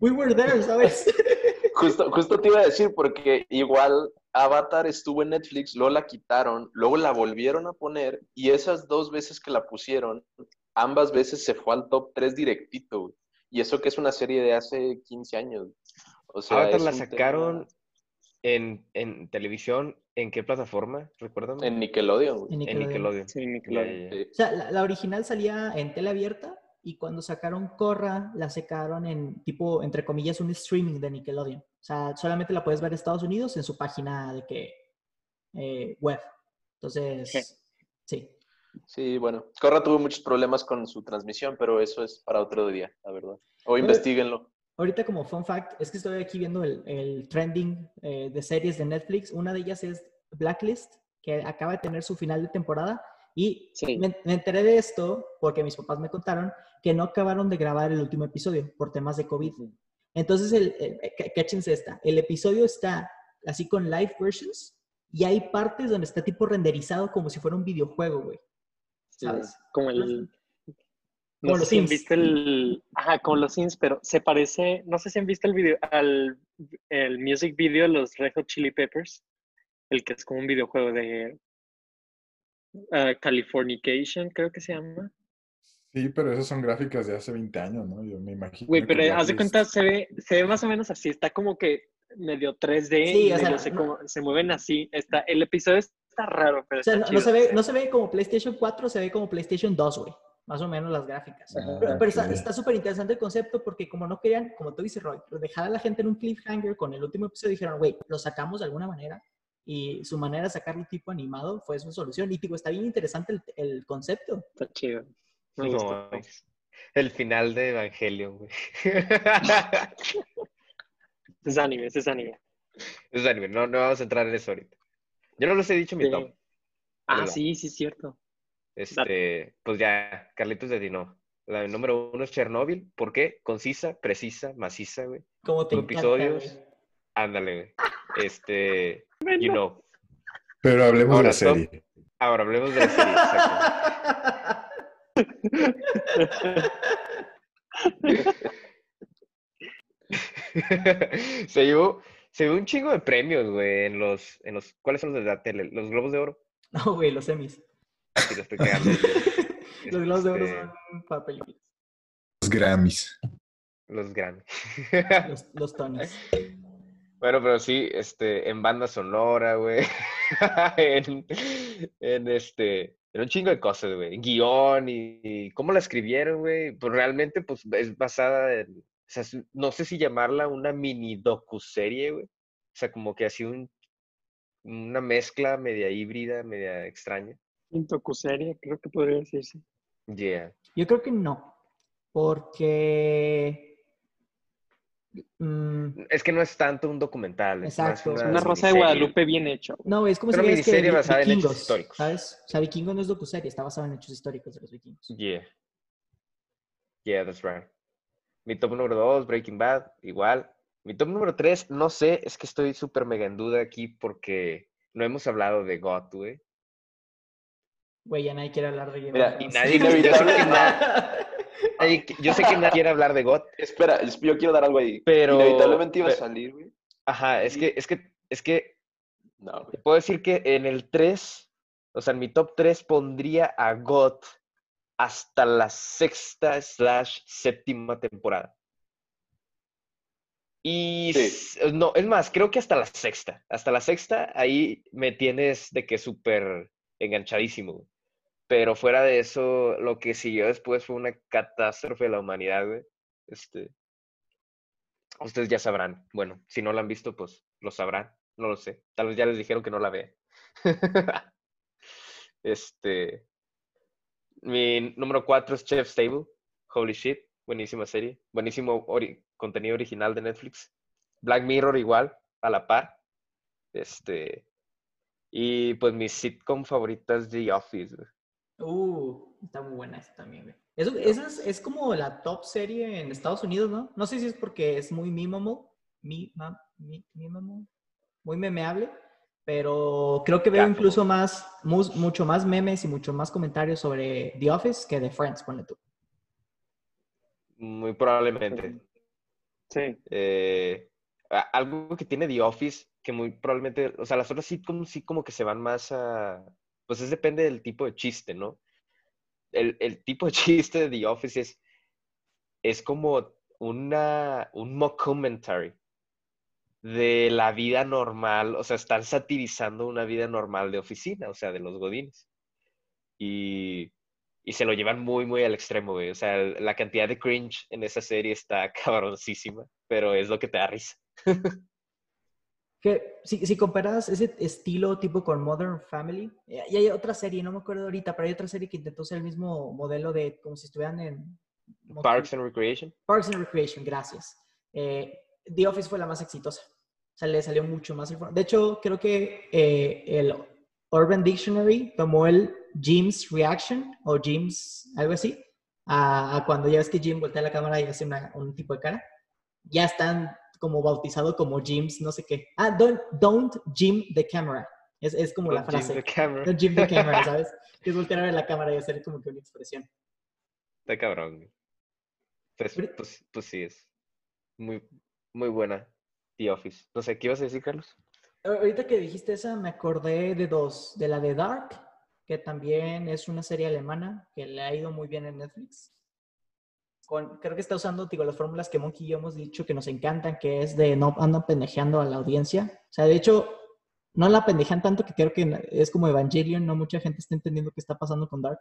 we were there, ¿sabes? Justo, justo te iba a decir, porque igual Avatar estuvo en Netflix, luego la quitaron, luego la volvieron a poner, y esas dos veces que la pusieron, ambas veces se fue al top 3 directito, güey. Y eso que es una serie de hace 15 años. O sea, Avatar la sacaron tema- en, en televisión. ¿En qué plataforma? Recuérdame. en Nickelodeon, güey. En En Nickelodeon. Sí, Nickelodeon. Sí. O sea, la, la original salía en tele abierta y cuando sacaron Corra, la sacaron en tipo, entre comillas, un streaming de Nickelodeon. O sea, solamente la puedes ver en Estados Unidos en su página de que eh, web. Entonces, sí. Sí, bueno. Corra tuvo muchos problemas con su transmisión, pero eso es para otro día, la verdad. O investiguenlo. Ahorita como fun fact, es que estoy aquí viendo el, el trending eh, de series de Netflix. Una de ellas es Blacklist, que acaba de tener su final de temporada. Y Sí. me, me enteré de esto porque mis papás me contaron que no acabaron de grabar el último episodio por temas de COVID. Entonces, el, el- cá- cáchense esta. El episodio está así con live versions y hay partes donde está tipo renderizado como si fuera un videojuego, güey. Sí, ¿Sabes? Como el... Como No los si Sims. visto el... Ajá, como los Sims, pero se parece... No sé si han visto el video, al el music video de los Red Hot Chili Peppers. El que es como un videojuego de... ah, Californication, creo que se llama. Sí, pero esas son gráficas de hace 20 años, ¿no? Yo me imagino. Güey, pero haz de cuenta, se ve, se ve más o menos así. Está como que medio 3D Sí, y sea, se, no- como- se mueven así. Está, el episodio está raro, pero O sea, está no, se ve, no se ve como PlayStation 4, se ve como PlayStation 2, güey. Más o menos las gráficas. Ah, Pero, está súper interesante el concepto porque como no querían, como tú dices, Roy, dejar a la gente en un cliffhanger con el último episodio, dijeron, güey, lo sacamos de alguna manera. Y su manera de sacarlo tipo animado fue su solución. Y digo, está bien interesante el, el concepto. Está chido. Me No. El final de Evangelion, güey. Es anime, es anime. es anime, no, no vamos a entrar en eso ahorita. Yo no los he dicho mi Sí. top. Ah, sí, sí, es cierto. Este, pues ya, Carlitos de Dino. La número uno es Chernobyl. ¿Por qué? Concisa, precisa, maciza, güey. Como te Los encanta, episodios. güey. Ándale, güey. Este, you know. Pero hablemos Ahora, de la top. serie. Ahora hablemos de la serie. exacto. se llevó, se llevó un chingo de premios, güey, en los, en los, ¿cuáles son los de la tele? Los Globos de Oro. No, güey, los estoy cagando. Los globos de oro Este, son para películas. Los Grammys. Los Grammy. Los, los Tonys. Bueno, pero sí, este, en banda sonora, güey. en, en este, en un chingo de cosas, güey. En guion y, y cómo la escribieron, güey. Pues realmente, pues, es basada en, o sea, no sé si llamarla una mini docuserie, güey. O sea, como que así un, una mezcla media híbrida, media extraña. Intocuserie, creo que podría decirse. Yeah. Yo creo que no. Porque. Mm, Es que no es tanto un documental. es Exacto. Una Rosa de. Guadalupe bien hecha. no, es como si que miniserie basada en hechos históricos. ¿sabes? O sea, Vikingos no es docuserie, está basado en hechos históricos de los vikingos. Yeah. Yeah, that's right. Mi top número 2, Breaking Bad, igual. Mi top número 3, no sé, es que estoy súper mega en duda aquí porque no hemos hablado de God, güey. Güey, ya nadie quiere hablar de Game Mira, y nadie- Ay, Yo sé que nadie quiere hablar de God, Espera, es- yo quiero dar algo ahí. Pero- Inevitablemente iba a salir, güey. Ajá, es que, es que, es que No, güey. Te puedo decir que en el 3, o sea, en mi top 3 pondría a God hasta la sexta slash séptima temporada. Y Sí. no, es más, creo que hasta la sexta. Hasta la sexta, ahí me tienes de que súper enganchadísimo. Pero fuera de eso, lo que siguió después fue una catástrofe de la humanidad, güey. Este, ustedes ya sabrán. Bueno, si no la han visto, pues lo sabrán. No lo sé. Tal vez ya les dijeron que no la vean. este. Mi número cuatro es Chef Stable. Holy shit. Buenísima serie. Buenísimo ori- contenido original de Netflix. Black Mirror igual, a la par. Este. Y pues mi sitcom favorita es The Office. güey. Uh, está muy buena esa también, güey. Eso, esa es, es como la top serie en Estados Unidos, ¿no? No sé si es porque es muy memeable, mi, ma- mi- memeable, muy memeable, pero creo que veo Ya. incluso más, mus- mucho más memes y mucho más comentarios sobre The Office que de Friends, ponle tú. Muy probablemente. Sí. Eh, algo que tiene The Office, que muy probablemente, o sea, las otras sitcoms sí como que se van más a, pues es depende del tipo de chiste, ¿no? El, el tipo de chiste de The Office es, es como una, un mockumentary de la vida normal, o sea, están satirizando una vida normal de oficina, o sea, de los godines. Y, y se lo llevan muy, muy al extremo, güey. O sea, la cantidad de cringe en esa serie está cabroncísima, pero es lo que te da risa. Que si, si comparas ese estilo tipo con Modern Family, eh, y hay otra serie, no me acuerdo ahorita, pero hay otra serie que intentó ser el mismo modelo de como si estuvieran en... Parks and Recreation. Parks and Recreation, gracias. Eh, The Office fue la más exitosa. O sea, le salió mucho más. De hecho, creo que eh, el Urban Dictionary tomó el Jim's Reaction o Jim's, algo así, a, a cuando ya ves que Jim voltea la cámara y hace una- un tipo de cara. Ya están como bautizado como Jim's, no sé qué. Ah, don't, don't Jim the camera. Es, es como la Don't frase. the camera. Don't Jim the camera, ¿sabes? Que es voltear a ver la cámara y hacer como que una expresión. Está cabrón. Pues, Pero- pues, pues sí, es muy, muy buena The Office. No sé, ¿qué ibas a decir, Carlos? Ahorita que dijiste esa, me acordé de dos. De la de Dark, que también es una serie alemana que le ha ido muy bien en Netflix. Con, creo que está usando digo, las fórmulas que Monkey y yo hemos dicho que nos encantan, que es de no andan pendejeando a la audiencia. O sea, de hecho, no la pendejean tanto que creo que es como Evangelion, no mucha gente está entendiendo qué está pasando con Dark.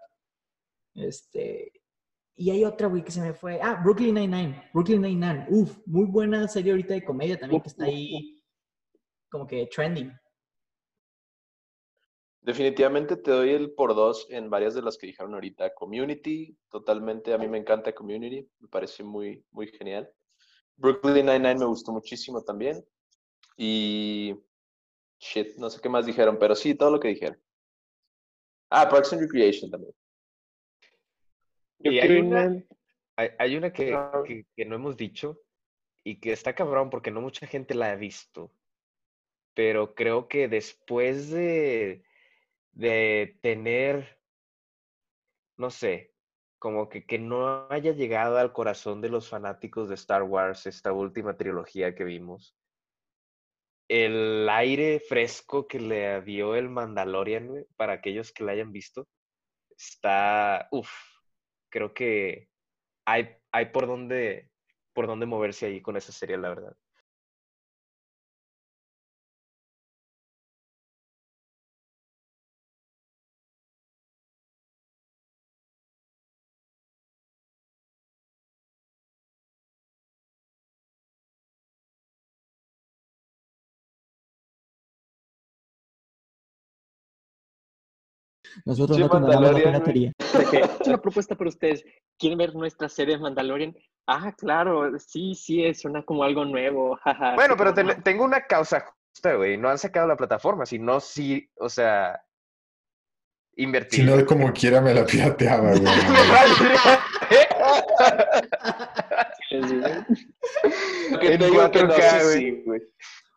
Este, y hay otra, güey, que se me fue. Ah, Brooklyn Nine-Nine. Brooklyn Nine-Nine. Uf, muy buena serie ahorita de comedia también que está ahí como que trending. Definitivamente te doy el por dos en varias de las que dijeron ahorita. Community, totalmente, a mí me encanta Community, me parece muy, muy genial. Brooklyn Nine-Nine me gustó muchísimo también. Y, shit, no sé qué más dijeron, pero sí, todo lo que dijeron. Ah, Parks and Recreation también. Y hay creo una- una- Hay, hay una que, que- que no hemos dicho y que está cabrón porque no mucha gente la ha visto. Pero creo que después de, de tener, no sé, como que, que no haya llegado al corazón de los fanáticos de Star Wars esta última trilogía que vimos, el aire fresco que le dio el Mandalorian, para aquellos que la hayan visto, está, uff, creo que hay, hay por dónde, por dónde moverse ahí con esa serie, la verdad. Nosotros Sí, no condenamos la Mandalorian, piratería. de que, "Es una propuesta para ustedes. ¿Quieren ver nuestra serie de Mandalorian? Ah, claro, sí, sí, suena como algo nuevo. Bueno, pero tengo una causa justa, güey. No han sacado la plataforma, si no, sí, o sea, invertir. Si no, como quiera me la pirateaba, güey. En te digo que no 4K, sé güey.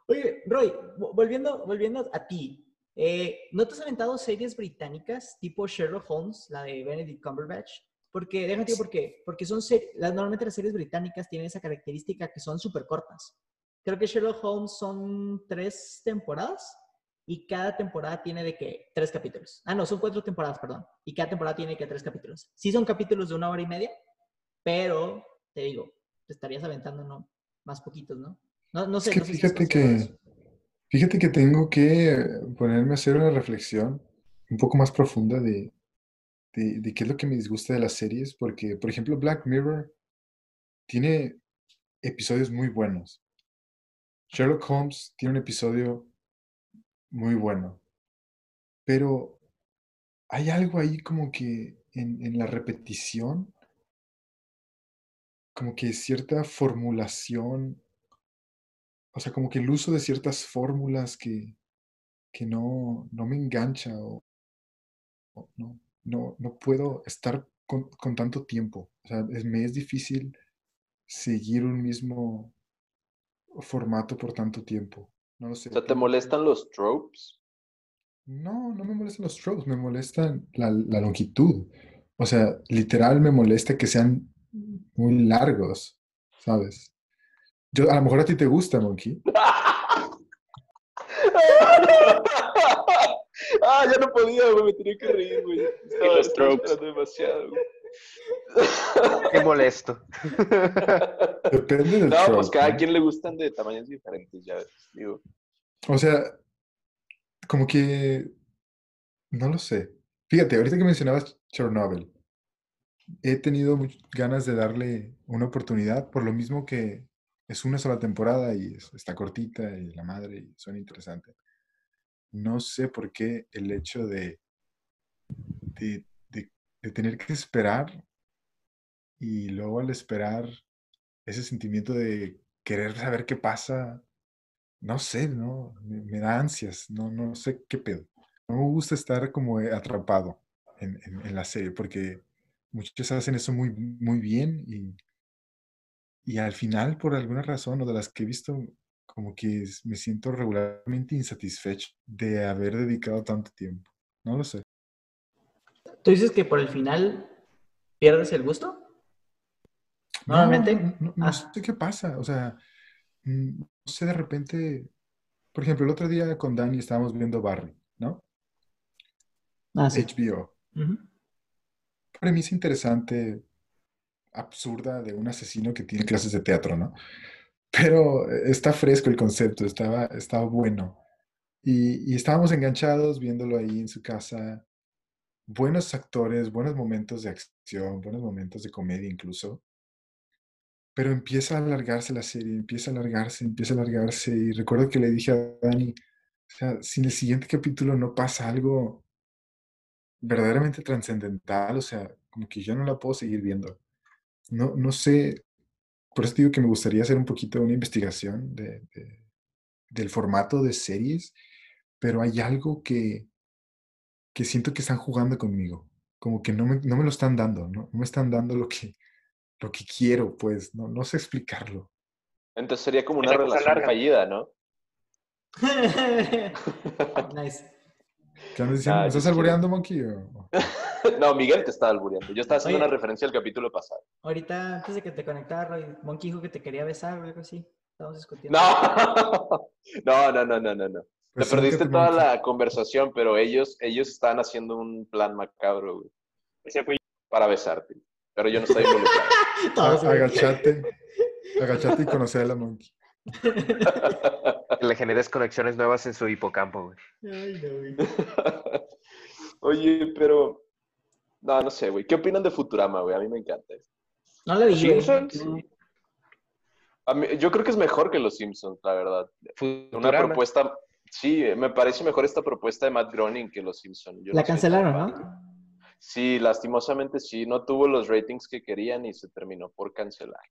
Oye, Roy, vo- volviendo, volviendo a ti, eh, ¿no te has aventado series británicas tipo Sherlock Holmes, la de Benedict Cumberbatch? Porque, déjame decir por qué. Porque son las, normalmente las series británicas tienen esa característica que son súper cortas. Creo que Sherlock Holmes son tres temporadas y cada temporada tiene de que tres capítulos. Ah, no, son cuatro temporadas, perdón. Y cada temporada tiene que tres capítulos. Sí son capítulos de una hora y media, pero te digo, te estarías aventando ¿no? más poquitos, ¿no? No, no sé. Es que no sé si fíjate considerado que. Fíjate que tengo que ponerme a hacer una reflexión un poco más profunda de, de, de qué es lo que me disgusta de las series, porque, por ejemplo, Black Mirror tiene episodios muy buenos. Sherlock Holmes tiene un episodio muy bueno, pero hay algo ahí como que en, en la repetición, como que cierta formulación, o sea, como que el uso de ciertas fórmulas que, que no, no me engancha o, o no, no, no puedo estar con, con tanto tiempo. O sea, es- me es difícil seguir un mismo formato por tanto tiempo. No lo sé. O sea, ¿te molestan los tropes? No, no me molestan los tropes, me molestan la, la longitud. O sea, literal me molesta que sean muy largos, ¿sabes? Yo, a lo mejor a ti te gusta, Monkey. ah, ya no podía, güey, me tenía que reír, güey. Estaba, los tropes. demasiado, güey. Qué molesto. Depende del No, pues trope, cada ¿no? quien le gustan de tamaños diferentes, ya ves, digo. O sea, como que, no lo sé. Fíjate, ahorita que mencionabas Chernobyl, he tenido ganas de darle una oportunidad, por lo mismo que es una sola temporada y es- está cortita y la madre y suena interesante. No sé por qué el hecho de, de, de- de tener que esperar y luego al esperar ese sentimiento de querer saber qué pasa, no sé, ¿no? Me, me da ansias, no, no sé qué pedo. No me gusta estar como atrapado en, en- en la serie porque muchos hacen eso muy, muy bien y, y al final, por alguna razón o de las que he visto, como que me siento regularmente insatisfecho de haber dedicado tanto tiempo. No lo sé. ¿Tú dices que por el final pierdes el gusto? No, Normalmente. no, no, no Ah. sé qué pasa. O sea, mm, no sé, de repente, por ejemplo, el otro día con Dani estábamos viendo Barry, ¿no? Ah, sí. HBO. Ujú. Premisa interesante, absurda de un asesino que tiene clases de teatro, ¿no? Pero eh, está fresco el concepto, estaba, estaba bueno. Y, y estábamos enganchados viéndolo ahí en su casa. Buenos actores, buenos momentos de acción, buenos momentos de comedia incluso. Pero empieza a alargarse la serie, empieza a alargarse, empieza a alargarse. Y recuerdo que le dije a Dani, o sea, si en el siguiente capítulo no pasa algo verdaderamente trascendental, o sea, como que yo no la puedo seguir viendo. No, no sé, por eso digo que me gustaría hacer un poquito una investigación de, de- del formato de series, pero hay algo que, que siento que están jugando conmigo, como que no me, no me lo están dando, ¿no? No me están dando lo que, lo que quiero, pues, no, no sé explicarlo. Entonces sería como una relación larga. fallida, ¿no? nice. ¿Qué andas diciendo? Ah, ¿Me yo estás alboreando, Monkey? o- no, Miguel te estaba albureando. Yo estaba haciendo Oye. una referencia al capítulo pasado. Ahorita, antes de que te conectara, Roy, Monkey dijo que te quería besar o algo así. Estamos discutiendo. No, no, no, no, no, no. no. Te Pues, perdiste toda la conversación, pero ellos, ellos estaban haciendo un plan macabro, güey, Ese fui para besarte. Pero yo no estoy involucrado. Agachate, agachate y conocer a la Monkey. Que le generes conexiones nuevas en su hipocampo, güey. Ay, no, güey. Oye, pero... No, no sé, güey. ¿Qué opinan de Futurama, güey? A mí me encanta. No le vi, güey. Simpsons. A mí- yo creo que es mejor que Los Simpsons, la verdad. Una Futurama. propuesta... Sí, me parece mejor esta propuesta de Matt Groening que Los Simpsons. Yo La no cancelaron, ¿no? Sí, lastimosamente sí. No tuvo los ratings que querían y se terminó por cancelar.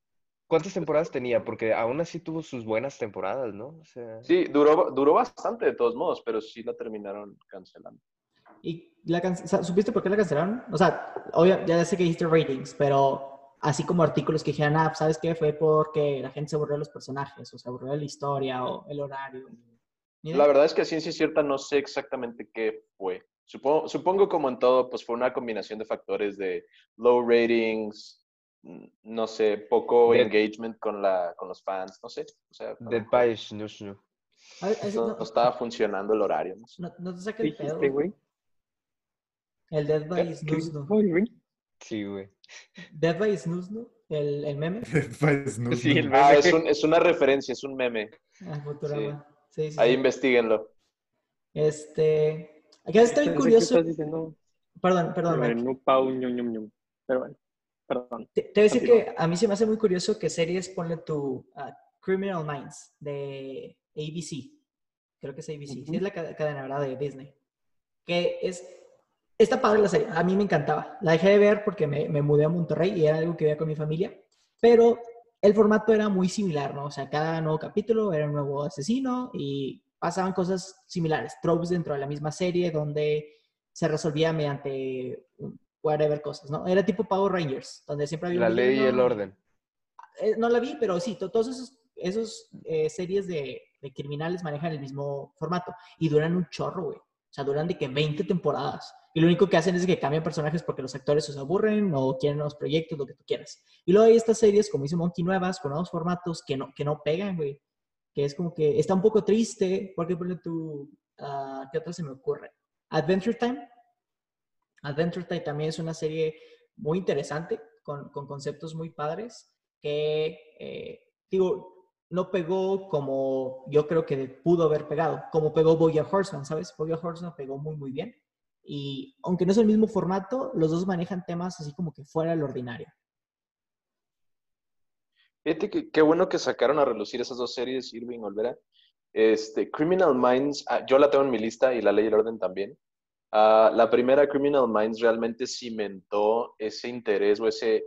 ¿Cuántas temporadas tenía? Porque aún así tuvo sus buenas temporadas, ¿no? O sea, Sí, duró, duró bastante de todos modos, pero sí la terminaron cancelando. ¿Y la can- supiste por qué la cancelaron? O sea, obvio, ya sé que dijiste ratings, pero así como artículos que dijeran, ah, ¿sabes qué? Fue porque la gente se aburrió de los personajes, o se aburrió de la historia, o el horario. Idea. La verdad es que a ciencia cierta no sé exactamente qué fue. Supongo, supongo como en todo, pues fue una combinación de factores de low ratings, no sé, poco engagement con, la, con los fans, no sé. O sea, Dead by Snoo Snoo. No, no, no estaba funcionando el horario. no sé. no- no te ¿Qué saca el pedo. dijiste, güey? El Dead by ¿Qué- Snooze, ¿no? qué- güey? Sí, güey. Dead by Snooze, ¿no? El, el meme. Pues, no, Sí, no. el Ah, meme. es, un- es una referencia, es un meme. Ah, Futurama. Sí, sí. Ahí sí. investiguenlo. Este. Acá está bien Pensé que curioso. estás diciendo Perdón, perdón, pau. Pero bueno, perdón. Te, te voy a decir que a mí se me hace muy curioso que series ponle tu ah, Criminal Minds de ABC. Creo que es ABC. Sí, Ujú. es la ca- cadena ¿verdad? de Disney. Que es. Está padre la serie. A mí me encantaba. La dejé de ver porque me, me mudé a Monterrey y era algo que veía con mi familia. Pero el formato era muy similar, ¿no? O sea, cada nuevo capítulo era un nuevo asesino y pasaban cosas similares. Tropes dentro de la misma serie donde se resolvía mediante whatever cosas, ¿no? Era tipo Power Rangers, donde siempre había La ley y el orden. eh, no la vi, pero sí, to- todos esos, esos eh, series de, de criminales manejan el mismo formato y duran un chorro, güey. O sea, duran de que 20 temporadas. Y lo único que hacen es que cambian personajes porque los actores se aburren o quieren nuevos proyectos, lo que tú quieras. Y luego hay estas series, como dice Monkey, nuevas, con nuevos formatos que no, que no pegan, güey. Que es como que está un poco triste, porque por tu... ah, ¿Qué otra se me ocurre? Adventure Time. Adventure Time también es una serie muy interesante, con, con conceptos muy padres, que, eh, digo, no pegó como yo creo que pudo haber pegado, como pegó Boya Horseman, ¿sabes? Boya Horseman pegó muy, muy bien. Y aunque no es el mismo formato, los dos manejan temas así como que fuera del ordinario. Fíjate que qué bueno que sacaron a relucir esas dos series, Irving Olvera. Este, Criminal Minds, ah, yo la tengo en mi lista y La Ley y Orden también. Ah, la primera, Criminal Minds, realmente cimentó ese interés o ese,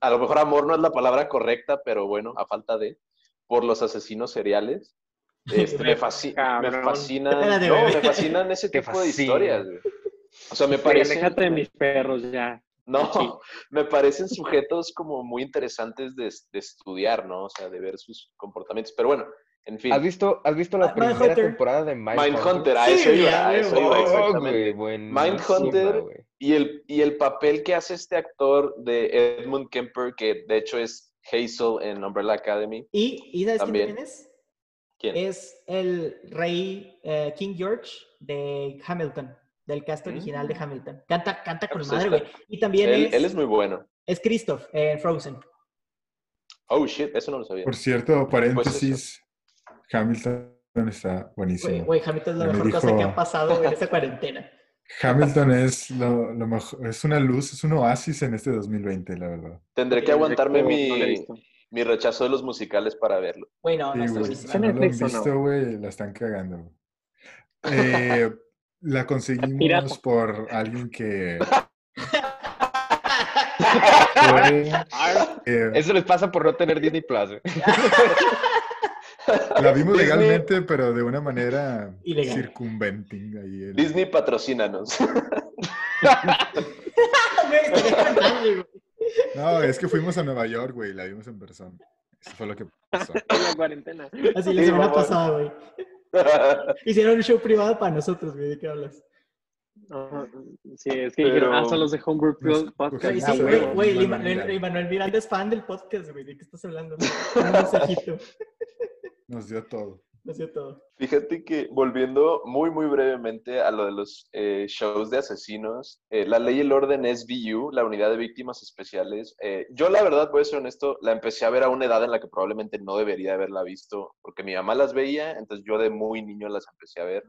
a lo mejor amor no es la palabra correcta, pero bueno, a falta de, por los asesinos seriales. Este, me, fasci- me fascinan, no, me fascinan ese tipo de fascina. historias. güey. O sea, me parece... aléjate de mis perros ya. No, Sí. me parecen sujetos como muy interesantes de, de estudiar, ¿no? O sea, de ver sus comportamientos. Pero bueno, en fin. ¿Has visto, ¿Has visto la Ah, primera Mindhunter. temporada de Mindhunter? Mindhunter, a Sí, eso iba, a eso iba, exactamente. buenísima, Mindhunter. güey. Y el, y el papel que hace este actor de Edmund Kemper, que de hecho es Hazel en Umbrella Academy. Y, ¿y ¿sabes También. quién es? ¿Quién? Es el rey eh, King George de Hamilton, del cast Mm. original de Hamilton. Canta, canta con pues madre, güey. Y también él, es, él es muy bueno. es Christoph en Frozen. Oh, shit, eso no lo sabía. Por cierto, paréntesis, Hamilton está buenísimo. Güey, güey, Hamilton es la me mejor cosa que ha pasado en esta cuarentena. Hamilton es lo, lo mejor, es una luz, es un oasis en este 2020, la verdad. Tendré que Sí, aguantarme no mi, mi rechazo de los musicales para verlo. Güey, no, no Sí, está si no lo han no? visto, güey, la están cagando. Eh, la conseguimos Pirata. por alguien que puede, eh, Eso les pasa por no tener Disney Plus. la vimos Disney- legalmente, pero de una manera Ilegal. circunventing ahí el- Disney patrocínanos. No, es que fuimos a Nueva York, güey, la vimos en persona. Eso fue lo que pasó. En la cuarentena. Así la Sí, semana pasada, güey. Hicieron un show privado para nosotros, güey. ¿De qué hablas? Ajá, Sí, es que Pero- dijeron, son los de Homebrew Podcast. Sí, a güey, güey. Manuel Lima- Miranda. Manuel Miranda es fan del podcast, güey. ¿De qué estás hablando? Un mensajito. Nos dio todo. Lo sé todo. Fíjate que volviendo muy, muy brevemente a lo de los eh, shows de asesinos, eh, la ley y el orden SVU, la unidad de víctimas especiales, eh, yo la verdad, voy a ser honesto, la empecé a ver a una edad en la que probablemente no debería haberla visto, porque mi mamá las veía, entonces yo de muy niño las empecé a ver.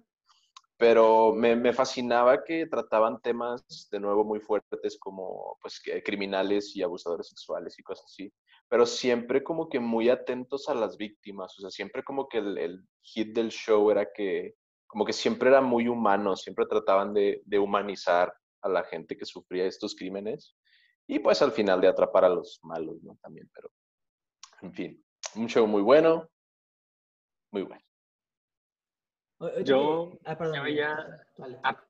Pero me, me fascinaba que trataban temas de nuevo muy fuertes como pues, criminales y abusadores sexuales y cosas así pero siempre como que muy atentos a las víctimas, o sea, siempre como que el, el hit del show era que como que siempre era muy humano, siempre trataban de, de humanizar a la gente que sufría estos crímenes y pues al final de atrapar a los malos, ¿no? También, pero en fin, un show muy bueno, muy bueno. Yo- Ah, perdón. yo ya- dale. Ah,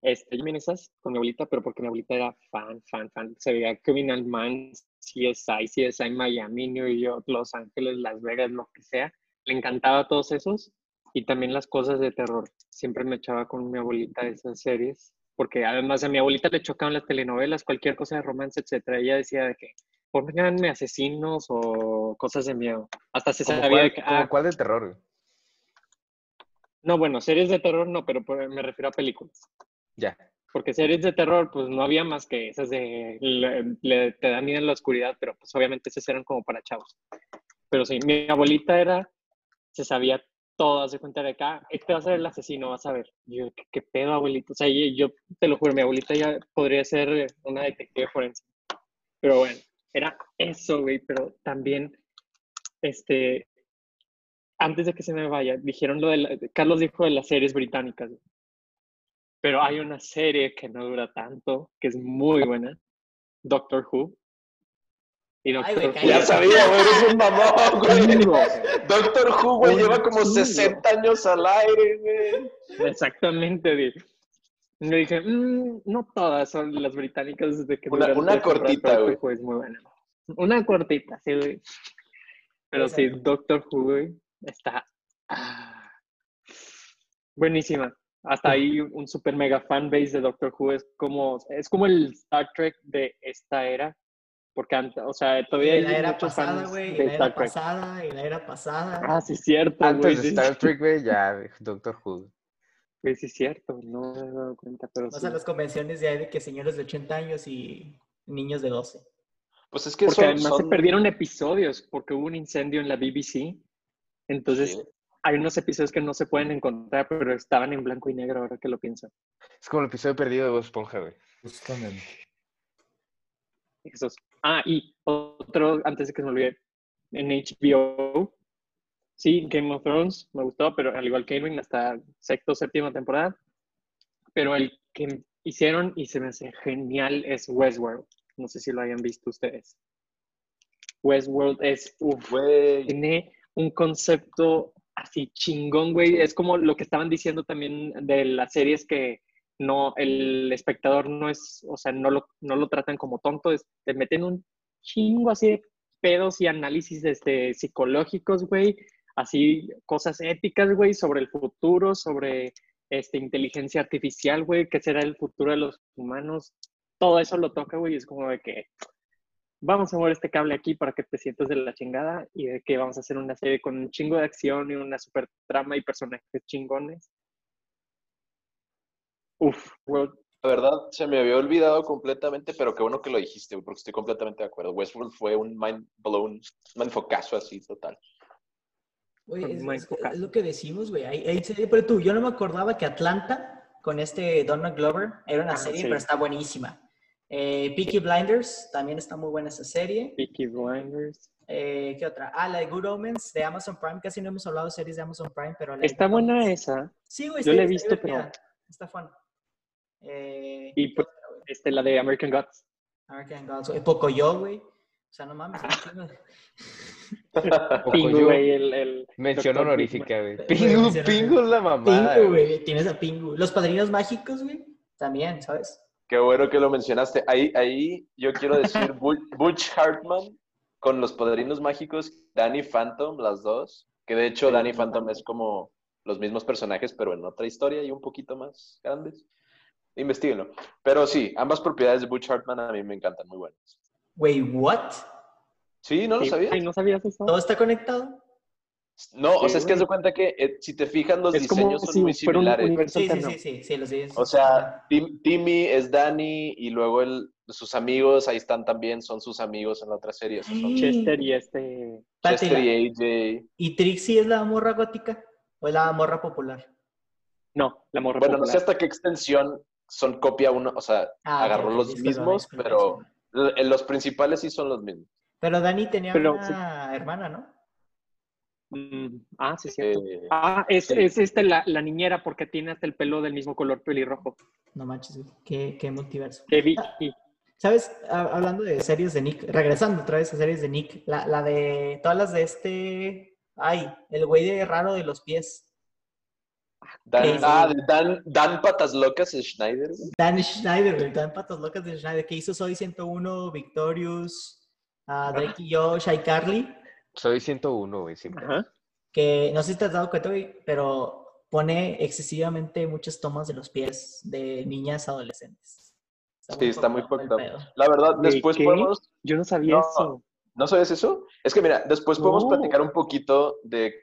este, yo esas con mi abuelita, pero porque mi abuelita era fan, fan, fan. Se veía Criminal Minds, CSI, CSI Miami, New York, Los Ángeles, Las Vegas, lo que sea. Le encantaba todos esos y también las cosas de terror. Siempre me echaba con mi abuelita esas series, porque además a mi abuelita le chocaban las telenovelas, cualquier cosa de romance, etcétera. Ella decía de que pónganme asesinos o cosas de miedo. Hasta se ¿Como sabía cuál, que, ah, cuál de terror? No, bueno, series de terror no, pero me refiero a películas. Ya. Porque series de terror, pues no había más que esas de le- le- te da miedo en la oscuridad, pero pues obviamente esas eran como para chavos. Pero sí, mi abuelita era, se sabía todo, se cuenta de acá, este va a ser el asesino, vas a ver. Yo, ¿qué, qué pedo, abuelito? O sea, yo, yo te lo juro, mi abuelita ya podría ser una detective forense. Pero bueno, era eso, güey, pero también, este, antes de que se me vaya, dijeron lo de, la- Carlos dijo de las series británicas, güey. Pero hay una serie que no dura tanto, que es muy buena, Doctor Who. Y Doctor güey, Who. Ya sabía, güey, eres un mamón, güey. Doctor Who, güey, lleva como chingo. 60 años al aire, güey. Exactamente, güey. Y yo dije, "Mm, no todas son las británicas de que Una- una cortita, güey. Doctor Who es muy buena. Una cortita, sí, güey. Pero sí. Doctor Who, güey, está ah, buenísima. Hasta ahí un super mega fan base de Doctor Who es como, es como el Star Trek de esta era. Porque, antes, o sea, todavía Y hay la era muchos pasada, fans güey, la era Trek. pasada, y la era pasada. Ah, sí, es cierto, güey. Antes de sí, Star Trek, güey, ya, Doctor Who. güey, sí es cierto, no me he dado cuenta, pero Vas sí. a las convenciones de ahí de que señores de 80 años y niños de 12. Pues es que Porque son, además se perdieron episodios porque hubo un incendio en la BBC. Entonces Sí. Hay unos episodios que no se pueden encontrar, pero estaban en blanco y negro ahora que lo pienso. Es como el episodio perdido de Bob Esponja, güey. Justamente. Esos. Ah, y otro, antes de que se me olvide, en HBO. Sí, Game of Thrones me gustó, pero al igual que Irving, hasta sexto, séptima temporada. Pero el que hicieron y se me hace genial es Westworld. No sé si lo hayan visto ustedes. Westworld es, uff, tiene un concepto así chingón, güey. Es como lo que estaban diciendo también de las series que no, el espectador no es, o sea, no lo, no lo tratan como tonto, es, te meten un chingo así de pedos y análisis este, psicológicos, güey, así cosas éticas, güey, sobre el futuro, sobre este, inteligencia artificial, güey, qué será el futuro de los humanos. Todo eso lo toca, güey, es como de que vamos a mover este cable aquí para que te sientas de la chingada y de que vamos a hacer una serie con un chingo de acción y una super trama y personajes chingones. Uf, World, la verdad se me había olvidado completamente, pero qué bueno que lo dijiste, güey, porque estoy completamente de acuerdo. Westworld fue un mind blown, un enfocazo así total. Oye, es, lo que decimos, güey. Hay, hay serie, pero tú, yo no me acordaba que Atlanta, con este Donald Glover, era una Ah, serie, sí. pero está buenísima. Eh, Peaky Blinders, también está muy buena esa serie. Peaky Blinders. Eh, ¿Qué otra? Ah, la de Good Omens de Amazon Prime. Casi no hemos hablado de series de Amazon Prime, pero la Está buena Omens- esa. Sí, güey. Yo la he visto, pero-. Está fun. Eh, Y pues, este, la de American Gods. American Gods. Eh, Pocoyo, güey. O sea, no mames. Pingu, güey, el, el Mención honorífica, güey. Pingu, Pingu es la mamada. Pingu, güey. güey. Tienes a Pingu. Los padrinos mágicos, güey. También, ¿sabes? Qué bueno que lo mencionaste. Ahí, ahí yo quiero decir Bu- Butch Hartman con los padrinos mágicos, Danny Phantom, las dos. Que de hecho Sí, Danny Phantom es como los mismos personajes, pero en otra historia y un poquito más grandes. Investíguenlo. Pero sí, ambas propiedades de Butch Hartman a mí me encantan, muy buenas. Güey, ¿what? Sí, ¿no lo Sí. sabías? Ay, ¿no sabías eso? ¿Todo está conectado? No, o sea, es que haz de cuenta que eh, si te fijas, los es como diseños son muy un similares. Sí, sí, sí, sí, sí, los. O sea, Tim- Timmy es Danny y luego el, sus amigos ahí están también, son sus amigos en la otra serie. son Chester y este... Chester y AJ. ¿Y Trixie es la morra gótica? ¿O es la morra popular? No, la morra Bueno, no sé popular. hasta qué extensión son copia uno, o sea, Ah, agarró los mismos, pero l- los principales sí son los mismos. Pero Dani tenía Pero, una hermana, ¿no? Mm, ah, sí, cierto. Eh, Ah, es, sí. es este, la, la niñera porque tiene hasta el pelo del mismo color pelirrojo. No manches. Qué, qué multiverso. Vicky. ¿Sabes? Ha- Hablando de series de Nick, regresando otra vez a series de Nick, la, la de todas las de este. Ay, el güey de raro de los pies. Dan, ah, de Dan, Dan Patas Locas Schneider. güey. Dan Schneider. Dan Patas Locas de Schneider, que hizo Soy 101, Victorious, ah, Drake y yo, Shy Carly. Soy 101, güey, siempre. Ajá. que no sé si te has dado cuenta, güey, pero pone excesivamente muchas tomas de los pies de niñas adolescentes. Sí, está muy pedo. La verdad, ¿De después qué? podemos... Yo no sabía No. eso. ¿No sabes eso? Es que mira, después podemos No. platicar un poquito de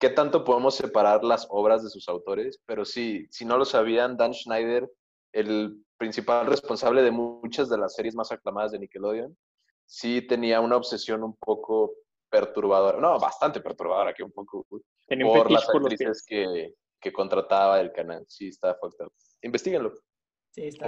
qué tanto podemos separar las obras de sus autores, pero sí, si no lo sabían, Dan Schneider, el principal responsable de muchas de las series más aclamadas de Nickelodeon, sí tenía una obsesión un poco perturbadora, no, bastante perturbadora, que un poco Tenía un por fetiche las actrices que, que contrataba el canal. Sí, está fucked up. Investíguenlo. Sí, está.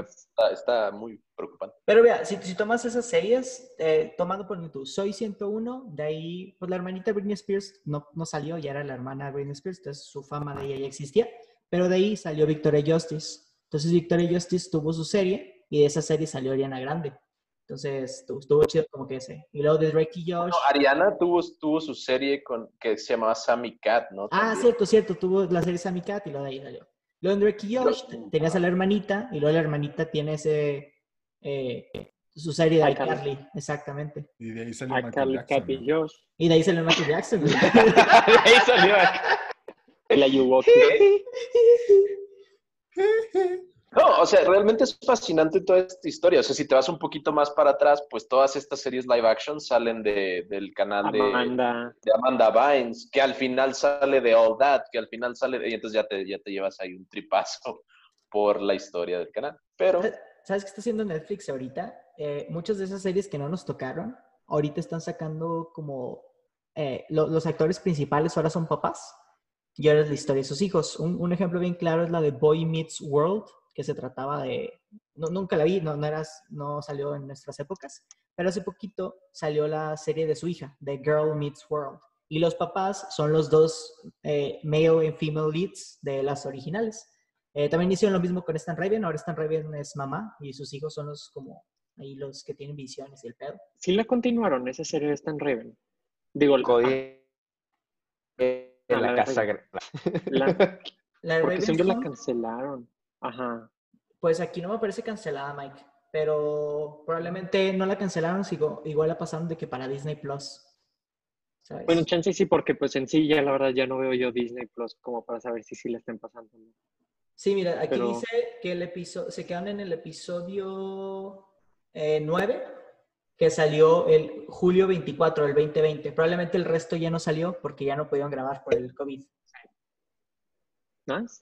Está, está muy preocupante. Pero vea, si, si tomas esas series, eh, tomando por ejemplo, Soy 101, de ahí, pues la hermanita Britney Spears no, no salió, ya era la hermana de Britney Spears, entonces su fama de ella ya existía, pero de ahí salió Victoria Justice. Entonces Victoria Justice tuvo su serie y de esa serie salió Ariana Grande. Entonces estuvo, estuvo chido como que ese. Y luego de Drake y Josh. No, Ariana tuvo, tuvo su serie con, que se llamaba Sammy Cat, ¿no? Ah, También. cierto, cierto, tuvo la serie Sammy Cat y luego de ahí salió. Luego en Drake y Josh tenías a la hermanita y luego la hermanita tiene ese, eh, su serie de iCarly. exactamente. Y de ahí salió A Michael Jackson, Cat y ¿no? Josh. Y de ahí salió Michael Jackson. güey. Ahí salió. El Ayuwoki. No, o sea, realmente es fascinante toda esta historia. O sea, si te vas un poquito más para atrás, pues todas estas series live action salen de, del canal de, Amanda. de Amanda Bynes, que al final sale de All That, que al final sale de, y entonces ya te, ya te llevas ahí un tripazo por la historia del canal. Pero ¿Sabes qué está haciendo Netflix ahorita? Eh, muchas de esas series que no nos tocaron, ahorita están sacando como eh, lo- los actores principales ahora son papás y ahora es la historia de sus hijos. Un, un ejemplo bien claro es la de Boy Meets World, que se trataba de... no- nunca la vi, no, no, eras, no salió en nuestras épocas, pero hace poquito salió la serie de su hija, de Girl Meets World. Y los papás son los dos eh, male y female leads de las originales. Eh, también hicieron lo mismo con Stan Raven. Ahora Stan Raven es mamá y sus hijos son los como ahí los que tienen visiones y el pedo. Sí la continuaron, esa serie de Stan Raven. Digo, la- Cody en Ah, la la de casa. La- La de porque según yo la cancelaron. Ajá. pues aquí no me parece cancelada, Mike. Pero probablemente no la cancelaron, sigo, igual la pasaron de que para Disney Plus. ¿Sabes? Bueno, chance sí, porque pues en sí ya la verdad ya no veo yo Disney Plus como para saber si sí la están pasando. sí, mira, aquí pero- dice que el episodio, se quedaron en el episodio eh, 9, que salió el julio 24 del 2020. Probablemente el resto ya no salió porque ya no pudieron grabar por el COVID.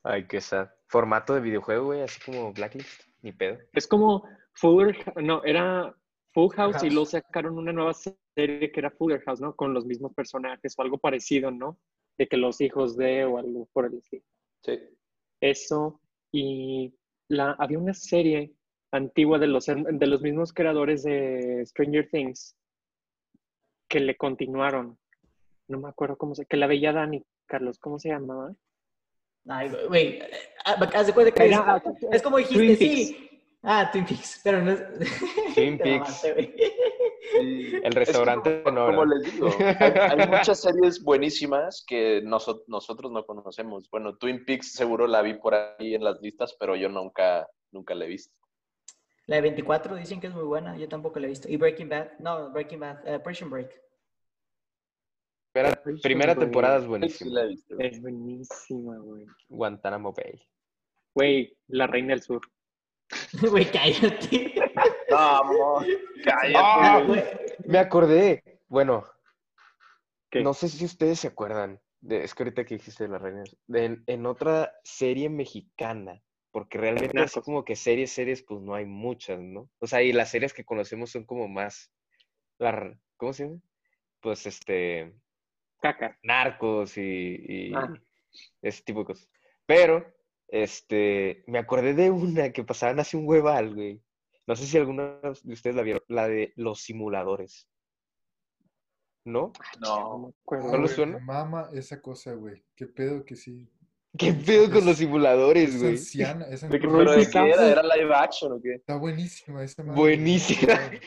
Ay, qué sad. Formato de videojuego, güey, así como Blacklist. Ni pedo. Es como Fuller, no, era Full House, y luego sacaron una nueva serie que era Fuller House, ¿no? Con los mismos personajes o algo parecido, ¿no? De que los hijos de o algo por el estilo. sí. Eso, y la, había una serie antigua de los, de los mismos creadores de Stranger Things que le continuaron. No me acuerdo cómo se, que la veía Dani, Carlos, ¿cómo se llamaba? Ay, güey, haz de cuenta que Era- es, es como dijiste, Twin sí. Ah, Twin Peaks, pero no es... Twin Peaks. Sí. El Es restaurante como, no, como les digo, hay, hay muchas series buenísimas que noso- nosotros no conocemos. Bueno, Twin Peaks seguro la vi por ahí en las listas, pero yo nunca, nunca la he visto. La de 24 dicen que es muy buena, yo tampoco la he visto. Y Breaking Bad, no, Breaking Bad, eh, Prison Break. Primera, temporada es Sí buenísima. la he visto. Es buenísima, güey. Guantánamo Bay. Güey, La Reina del Sur. Güey, cállate. Vamos, cállate. Ah, güey. Me acordé. Bueno, ¿Qué? no sé si ustedes se acuerdan. De, es que ahorita que dijiste de las reinas. De, en, en otra serie mexicana. Porque realmente así como que series, series, pues no hay muchas, ¿no? O sea, y las series que conocemos son como más. la- ¿Cómo se llama? Pues este. Caca. narcos y, y Ah. ese tipo de cosas. Pero, este, me acordé de una que pasaban hace un hueval, güey. No sé si alguna de ustedes la vieron, la de los simuladores. ¿No? No No. me acuerdo. ¿No güey, suena? Mama esa cosa, güey. Qué pedo que sí. ¿Qué pedo con Es- los simuladores, Es güey? anciana, esa ¿De qué ¿Pero de qué era? ¿Era live action o qué? Está buenísima esa madre. Buenísima.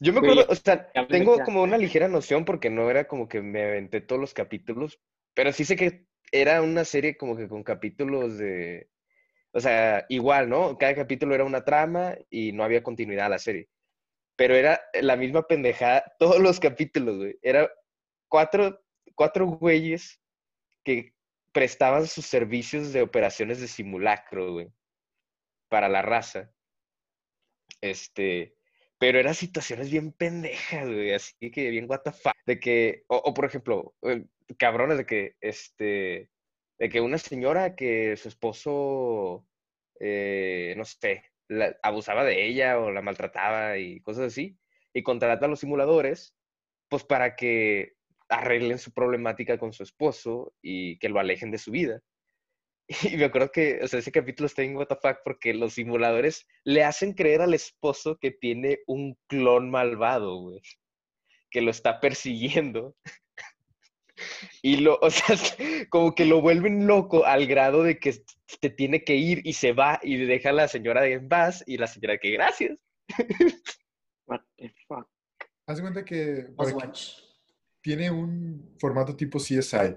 Yo me Güey, acuerdo, o sea, tengo como una ligera noción porque no era como que me aventé todos los capítulos, pero sí sé que era una serie como que con capítulos de, o sea, igual, ¿no? Cada capítulo era una trama y no había continuidad a la serie. Pero era la misma pendejada todos los capítulos, güey. Era cuatro, cuatro güeyes que prestaban sus servicios de operaciones de simulacro, güey, para la raza. Este, pero eran situaciones bien pendejas, güey, así que bien what the fuck. De que, o, por ejemplo, cabrones de que, este, de que una señora que su esposo, eh, no sé, abusaba de ella o la maltrataba y cosas así, y contrata a los simuladores, pues para que arreglen su problemática con su esposo y que lo alejen de su vida. Y me acuerdo que, o sea, ese capítulo está en WTF porque los simuladores le hacen creer al esposo que tiene un clon malvado, güey, que lo está persiguiendo. Y lo, o sea, como que lo vuelven loco al grado de que te tiene que ir y se va y deja a la señora de en paz y la señora que gracias. What the fuck. Haz cuenta que tiene un formato tipo CSI.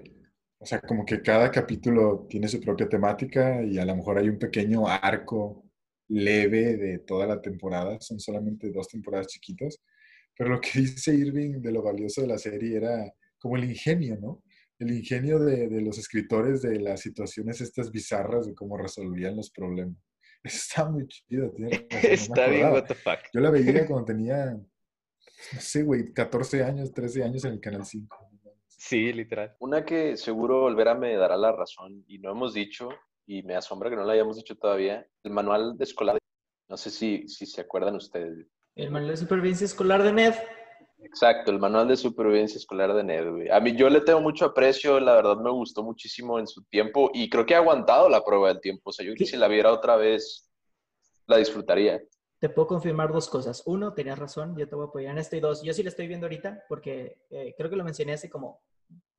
O sea, como que cada capítulo tiene su propia temática y a lo mejor hay un pequeño arco leve de toda la temporada. Son solamente dos temporadas chiquitas. Pero lo que dice Irving de lo valioso de la serie era como el ingenio, ¿no? El ingenio de, de los escritores de las situaciones estas bizarras de cómo resolvían los problemas. Está muy chido, tío. Está bien, what the fuck. Yo la veía cuando tenía, no sé, güey, 14 años, 13 años en el Canal 5. Sí, literal. Una que seguro Olvera me dará la razón y no hemos dicho, y me asombra que no la hayamos dicho todavía, el manual de escolar. No sé si, si se acuerdan ustedes. El manual de supervivencia escolar de NED. Exacto, el manual de supervivencia escolar de NED, güey. A mí yo le tengo mucho aprecio, la verdad me gustó muchísimo en su tiempo y creo que ha aguantado la prueba del tiempo. O sea, yo que si la viera otra vez, la disfrutaría. Te puedo confirmar dos cosas. Uno, tenías razón, yo te voy a apoyar en esto. Y dos, yo sí la estoy viendo ahorita porque eh, creo que lo mencioné hace como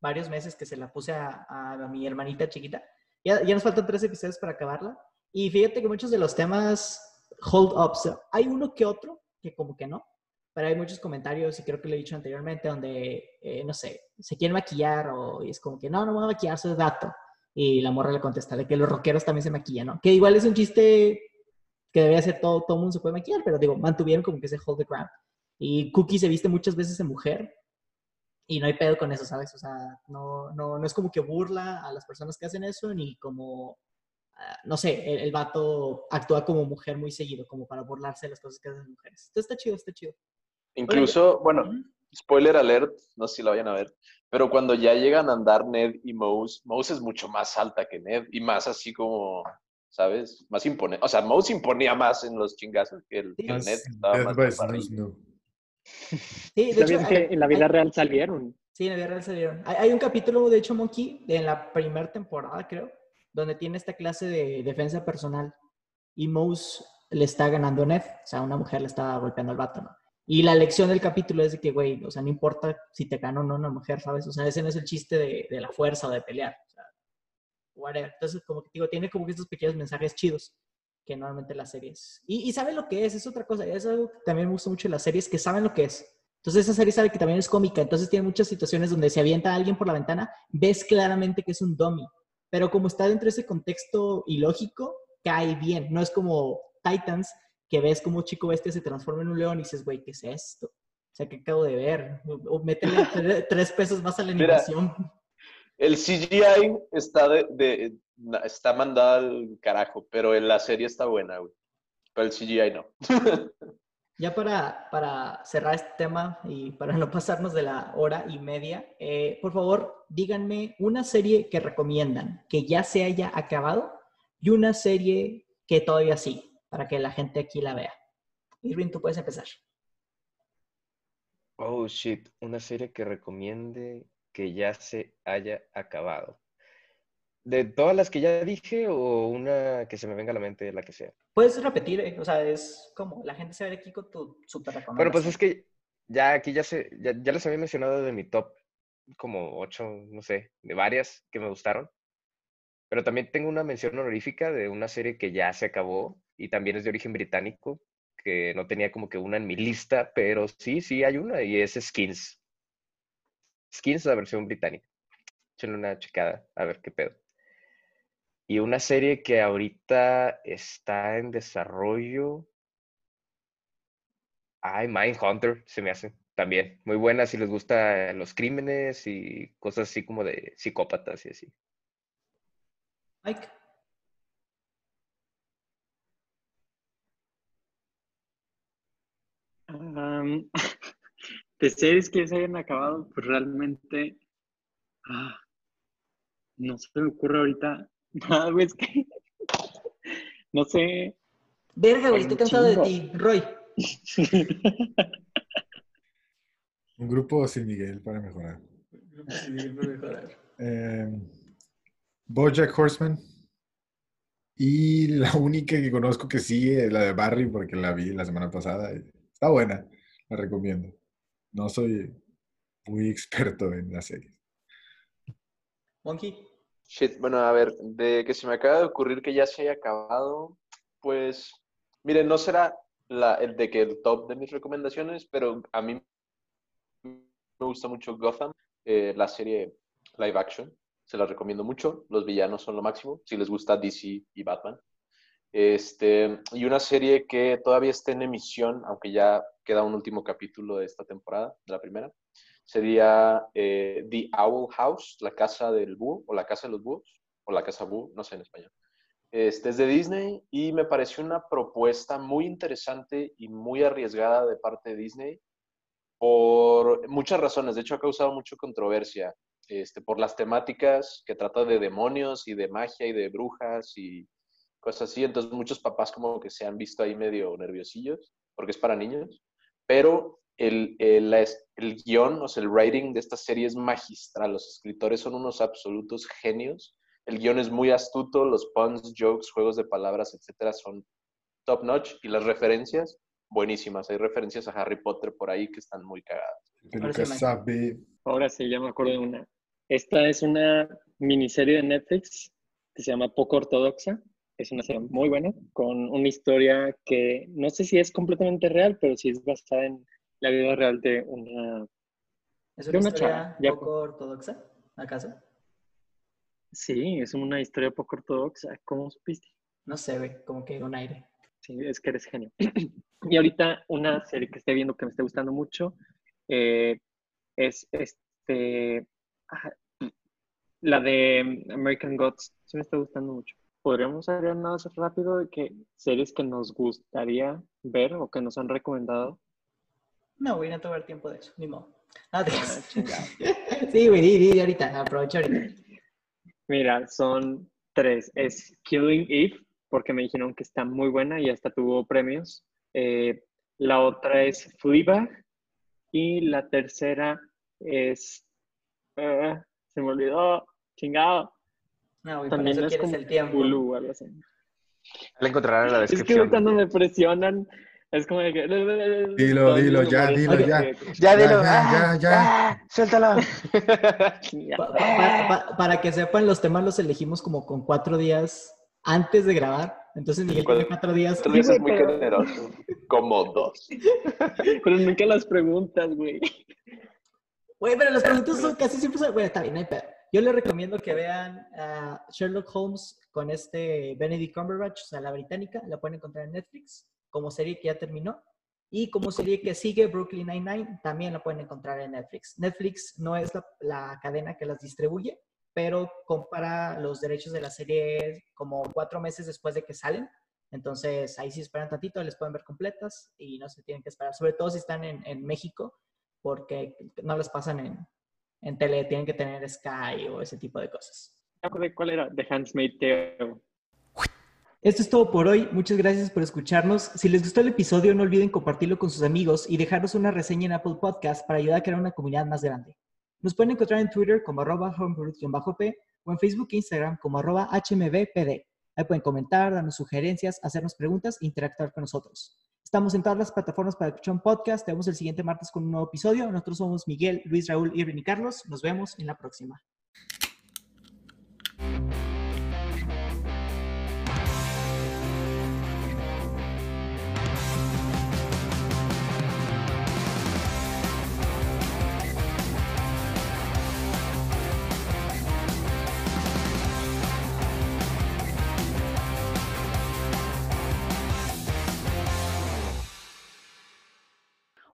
varios meses que se la puse a, a mi hermanita chiquita. Ya, ya, nos faltan tres episodios para acabarla. Y fíjate que muchos de los temas hold ups, hay uno que otro que como que no, pero hay muchos comentarios y creo que lo he dicho anteriormente donde, eh, no sé, se quieren maquillar o es como que no, no me voy a maquillar, soy dato. Y la morra le contesta de que los rockeros también se maquillan, ¿no? Que igual es un chiste que debería ser todo, todo mundo se puede maquillar, pero digo, mantuvieron como que ese hold the ground. Y Cookie se viste muchas veces de mujer y no hay pedo con eso, ¿sabes? O sea, no, no, no es como que burla a las personas que hacen eso, ni como, uh, no sé, el, el, vato actúa como mujer muy seguido, como para burlarse de las cosas que hacen las mujeres. Entonces está chido, está chido. Incluso, bueno, spoiler alert, no sé si lo vayan a ver, pero cuando ya llegan a andar Ned y Mouse, Mouse es mucho más alta que Ned y más así como, ¿sabes? Más imponente. O sea, Mouse imponía más en los chingazos que el, que el Ned. Estaba más no. Sí, de hecho, que en la vida hay, real salieron. Sí, en la vida real salieron. Hay, hay un capítulo, de hecho, Monkey, en la primera temporada, creo, donde tiene esta clase de defensa personal y Mouse le está ganando a Ned. O sea, una mujer le está golpeando al vato, ¿no? Y la lección del capítulo es de que, güey, o sea, no importa si te gana o no una mujer, ¿sabes? O sea, ese no es el chiste de, de la fuerza o de pelear. O sea, whatever. Entonces, como que digo, tiene como que estos pequeños mensajes chidos que normalmente las series. Y, y saben lo que es, es otra cosa. Es algo que también me gusta mucho de las series, que saben lo que es. Entonces, esa serie sabe que también es cómica. Entonces, tiene muchas situaciones donde se avienta a alguien por la ventana, ves claramente que es un dummy. Pero como está dentro de ese contexto ilógico, cae bien. No es como Titans, que ves como Chico Bestia se transforma en un león y dices, güey, ¿qué es esto? O sea, ¿qué acabo de ver? O métele tres pesos más a la animación. Mira, el CGI está, de, de, está mandado al carajo, pero en la serie está buena, güey. Pero el CGI no. ya para, para cerrar este tema y para no pasarnos de la hora y media, eh, por favor, díganme una serie que recomiendan que ya se haya acabado y una serie que todavía sí para que la gente aquí la vea. Irving, tú puedes empezar. Oh, shit. Una serie que recomiende que ya se haya acabado. ¿De todas las que ya dije o una que se me venga a la mente, la que sea? Puedes repetir, ¿eh? o sea, es como la gente se ve aquí con tu super recomendación. Bueno, pues es que ya aquí ya, se, ya, ya les había mencionado de mi top como ocho, no sé, de varias que me gustaron. Pero también tengo una mención honorífica de una serie que ya se acabó y también es de origen británico, que no tenía como que una en mi lista, pero sí, sí hay una y es Skins. Skins, la versión británica. Échenle una checada, a ver qué pedo. Y una serie que ahorita está en desarrollo. Ay, Mindhunter, se me hace también. Muy buena si les gustan los crímenes y cosas así como de psicópatas y así. Mike. Um, de series que se hayan acabado, pues realmente Ah, no se me ocurre ahorita nada, güey, es que no sé. Verga, güey, estoy un cansado de ti. Roy. Un grupo sin Miguel para mejorar. Eh, Bojack Horseman. Y la única que conozco que sigue es la de Barry porque la vi la semana pasada. Está buena, la recomiendo. No soy muy experto en la serie. Monkey. Shit, bueno, a ver, de que se me acaba de ocurrir que ya se haya acabado, pues, miren, no será la, el de que el top de mis recomendaciones, pero a mí me gusta mucho Gotham, eh, la serie live action, se la recomiendo mucho, los villanos son lo máximo, si les gusta DC y Batman. Este, y una serie que todavía está en emisión, aunque ya queda un último capítulo de esta temporada, de la primera, sería eh, The Owl House, la casa del búho, o la casa de los búhos, o la casa búho, no sé en español. Este es de Disney y me pareció una propuesta muy interesante y muy arriesgada de parte de Disney por muchas razones. De hecho, ha causado mucha controversia este, por las temáticas que trata de demonios y de magia y de brujas y cosas así. Entonces, muchos papás como que se han visto ahí medio nerviosillos porque es para niños. Pero el, el, el guion, o sea, el writing de esta serie es magistral. Los escritores son unos absolutos genios. El guion es muy astuto, los puns, jokes, juegos de palabras, etcétera, son top notch y las referencias, buenísimas. Hay referencias a Harry Potter por ahí que están muy cagadas. Sí, Mike. sabe. Ahora sí, ya me acuerdo de una. Esta es una miniserie de Netflix que se llama Poco Ortodoxa. Es una serie muy buena, con una historia que no sé si es completamente real, pero sí es basada en la vida real de una... ¿Es De una historia chava, poco ortodoxa? ¿Acaso? Sí, es una historia poco ortodoxa. ¿Cómo supiste? No sé, güey, como que un aire. Sí, es que eres genio. y ahorita una serie que estoy viendo que me está gustando mucho eh, es este ah, la de American Gods. Sí me está gustando mucho. Podríamos hablar nada más rápido de que series que nos gustaría ver o que nos han recomendado. No, va a dar tiempo de eso, ni modo. Te Ah, creas. chingado. sí, güey, di ahorita, aprovecha ahorita. Mira, son tres. Es Killing Eve, porque me dijeron que está muy buena y hasta tuvo premios. Eh, la otra es Fleabag. Y la tercera es... eh, se me olvidó. Chingado. No, También eso es quieres como el tiempo. Hulu o algo así. La encontrarán en la Es que descripción. cuando me presionan, es como de que... Dilo, dilo, ya, dilo, ya. Ya, dilo. Ya, ya, ah, ya, ya. ah, suéltalo. Pa- pa- pa- pa- para que sepan, los temas los elegimos como con cuatro días antes de grabar. Entonces Miguel tiene cuatro días. Vez es muy pero- generoso. Como dos. Pero nunca las preguntas, güey. Güey, pero las preguntas son casi siempre son... Bueno, está bien, no hay pedo. Yo les recomiendo que vean a Sherlock Holmes con este Benedict Cumberbatch, o sea, la británica. La pueden encontrar en Netflix como serie que ya terminó. Y como serie que sigue, Brooklyn Nine-Nine, también la pueden encontrar en Netflix. Netflix no es la, la cadena que las distribuye, pero compara los derechos de la serie como cuatro meses después de que salen. Entonces, ahí si esperan tantito, les pueden ver completas y no se tienen que esperar. Sobre todo si están en, en México, porque no las pasan en, en tele, tienen que tener Sky o ese tipo de cosas. cuál era, The Handmaid's Tale. Esto es todo por hoy. Muchas gracias por escucharnos. Si les gustó el episodio, no olviden compartirlo con sus amigos y dejarnos una reseña en Apple Podcast para ayudar a crear una comunidad más grande. Nos pueden encontrar en Twitter como arroba o en Facebook e Instagram como arroba hmbpd. Ahí pueden comentar, darnos sugerencias, hacernos preguntas e interactuar con nosotros. Estamos en todas las plataformas para escuchar un podcast. Te vemos el siguiente martes con un nuevo episodio. Nosotros somos Miguel, Luis, Raúl, Irving y Carlos. Nos vemos en la próxima.